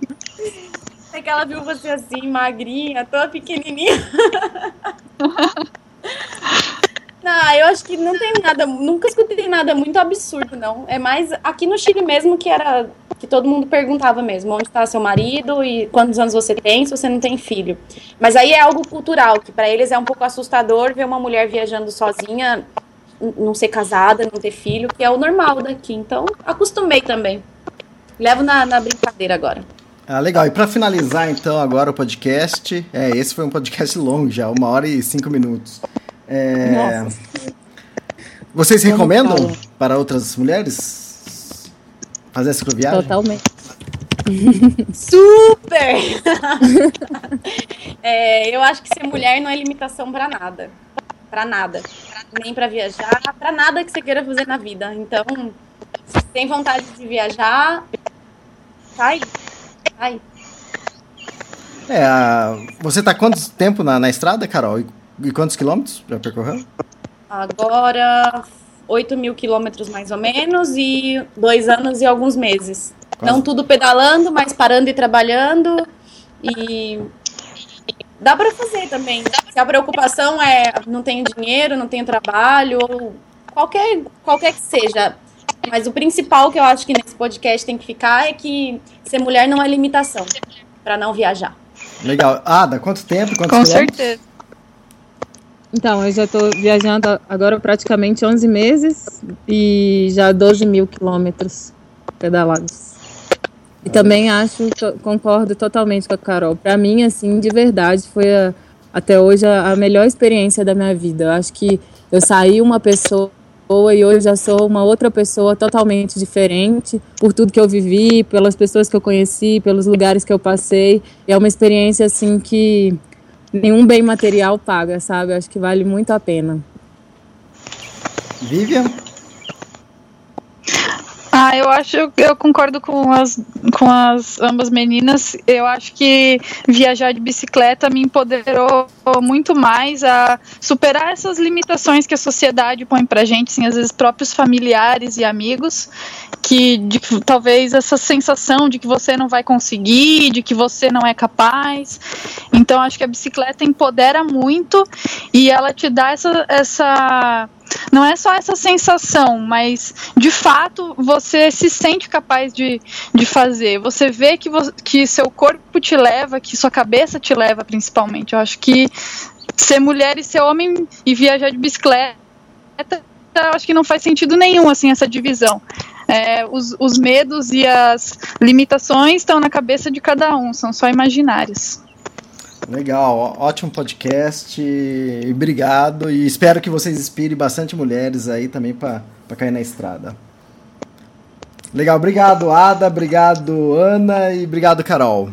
É que ela viu você assim, magrinha, toda pequenininha. Não, eu acho que não tem nada, nunca escutei nada muito absurdo, não. É mais aqui no Chile mesmo que era que todo mundo perguntava mesmo, onde está seu marido e quantos anos você tem, se você não tem filho. Mas aí é algo cultural, que para eles é um pouco assustador ver uma mulher viajando sozinha, não ser casada, não ter filho, que é o normal daqui. Então, acostumei também. Levo na, na brincadeira agora. Ah, legal. E para finalizar, então, agora o podcast. É, esse foi um podcast longo já, uma hora e cinco minutos. É... Nossa. Vocês recomendam para outras mulheres fazer essa cicloviagem? Totalmente. Super! É, eu acho que ser mulher não é limitação pra nada. Pra nada. Nem pra viajar, pra nada que você queira fazer na vida. Então, se tem vontade de viajar, sai. Sai. É, você tá quanto tempo na, na estrada, Carol? E, e quantos quilômetros já percorreu? Agora, 8 mil quilômetros mais ou menos e dois anos e alguns meses. Quase. Não tudo pedalando, mas parando e trabalhando. E dá pra fazer também. Se a preocupação é não tenho dinheiro, não tenho trabalho, ou qualquer, qualquer que seja. Mas o principal que eu acho que nesse podcast tem que ficar é que ser mulher não é limitação pra não viajar. Legal. Ada, quanto tempo? Quantos Com quilômetros? certeza. Então, eu já estou viajando agora praticamente 11 meses e já 12 mil quilômetros pedalados. E também acho, concordo totalmente com a Carol. Para mim, assim, de verdade, foi a- até hoje a, a melhor experiência da minha vida. Eu acho que eu saí uma pessoa e hoje já sou uma outra pessoa totalmente diferente por tudo que eu vivi, pelas pessoas que eu conheci, pelos lugares que eu passei. E é uma experiência assim que nenhum bem material paga, sabe? Acho que vale muito a pena. Vivian? Ah, eu acho, eu concordo com as, com as ambas meninas. Eu acho que viajar de bicicleta me empoderou muito mais a superar essas limitações que a sociedade põe pra gente, assim, às vezes próprios familiares e amigos, que de, talvez essa sensação de que você não vai conseguir, de que você não é capaz. Então acho que a bicicleta empodera muito e ela te dá essa, essa não é só essa sensação, mas de fato você se sente capaz de, de fazer. Você vê que, vo que seu corpo te leva, que sua cabeça te leva, principalmente. Eu acho que ser mulher e ser homem e viajar de bicicleta, eu acho que não faz sentido nenhum, assim, essa divisão. É, os, os medos e as limitações estão na cabeça de cada um, são só imaginários. Legal, ótimo podcast. E obrigado. E espero que vocês inspirem bastante mulheres aí também para cair na estrada. Legal, obrigado, Ada. Obrigado, Ana. E obrigado, Carol.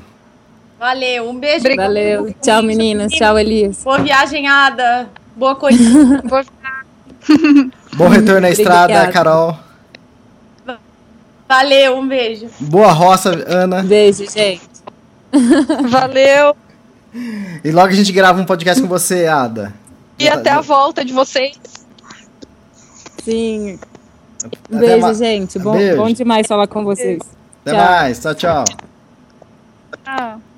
Valeu, um beijo. Valeu. Tchau, meninas. Tchau, Elias. Boa viagem, Ada. Boa coisa. Bom retorno na estrada, Obrigada. Carol. Valeu, um beijo. Boa roça, Ana. Beijo, gente. Valeu e logo a gente grava um podcast com você, Ada. E até a volta de vocês. Sim. Um beijo, ma... gente. Bom, beijo. bom demais falar com vocês. Até tchau. mais. Tchau, tchau. Tchau.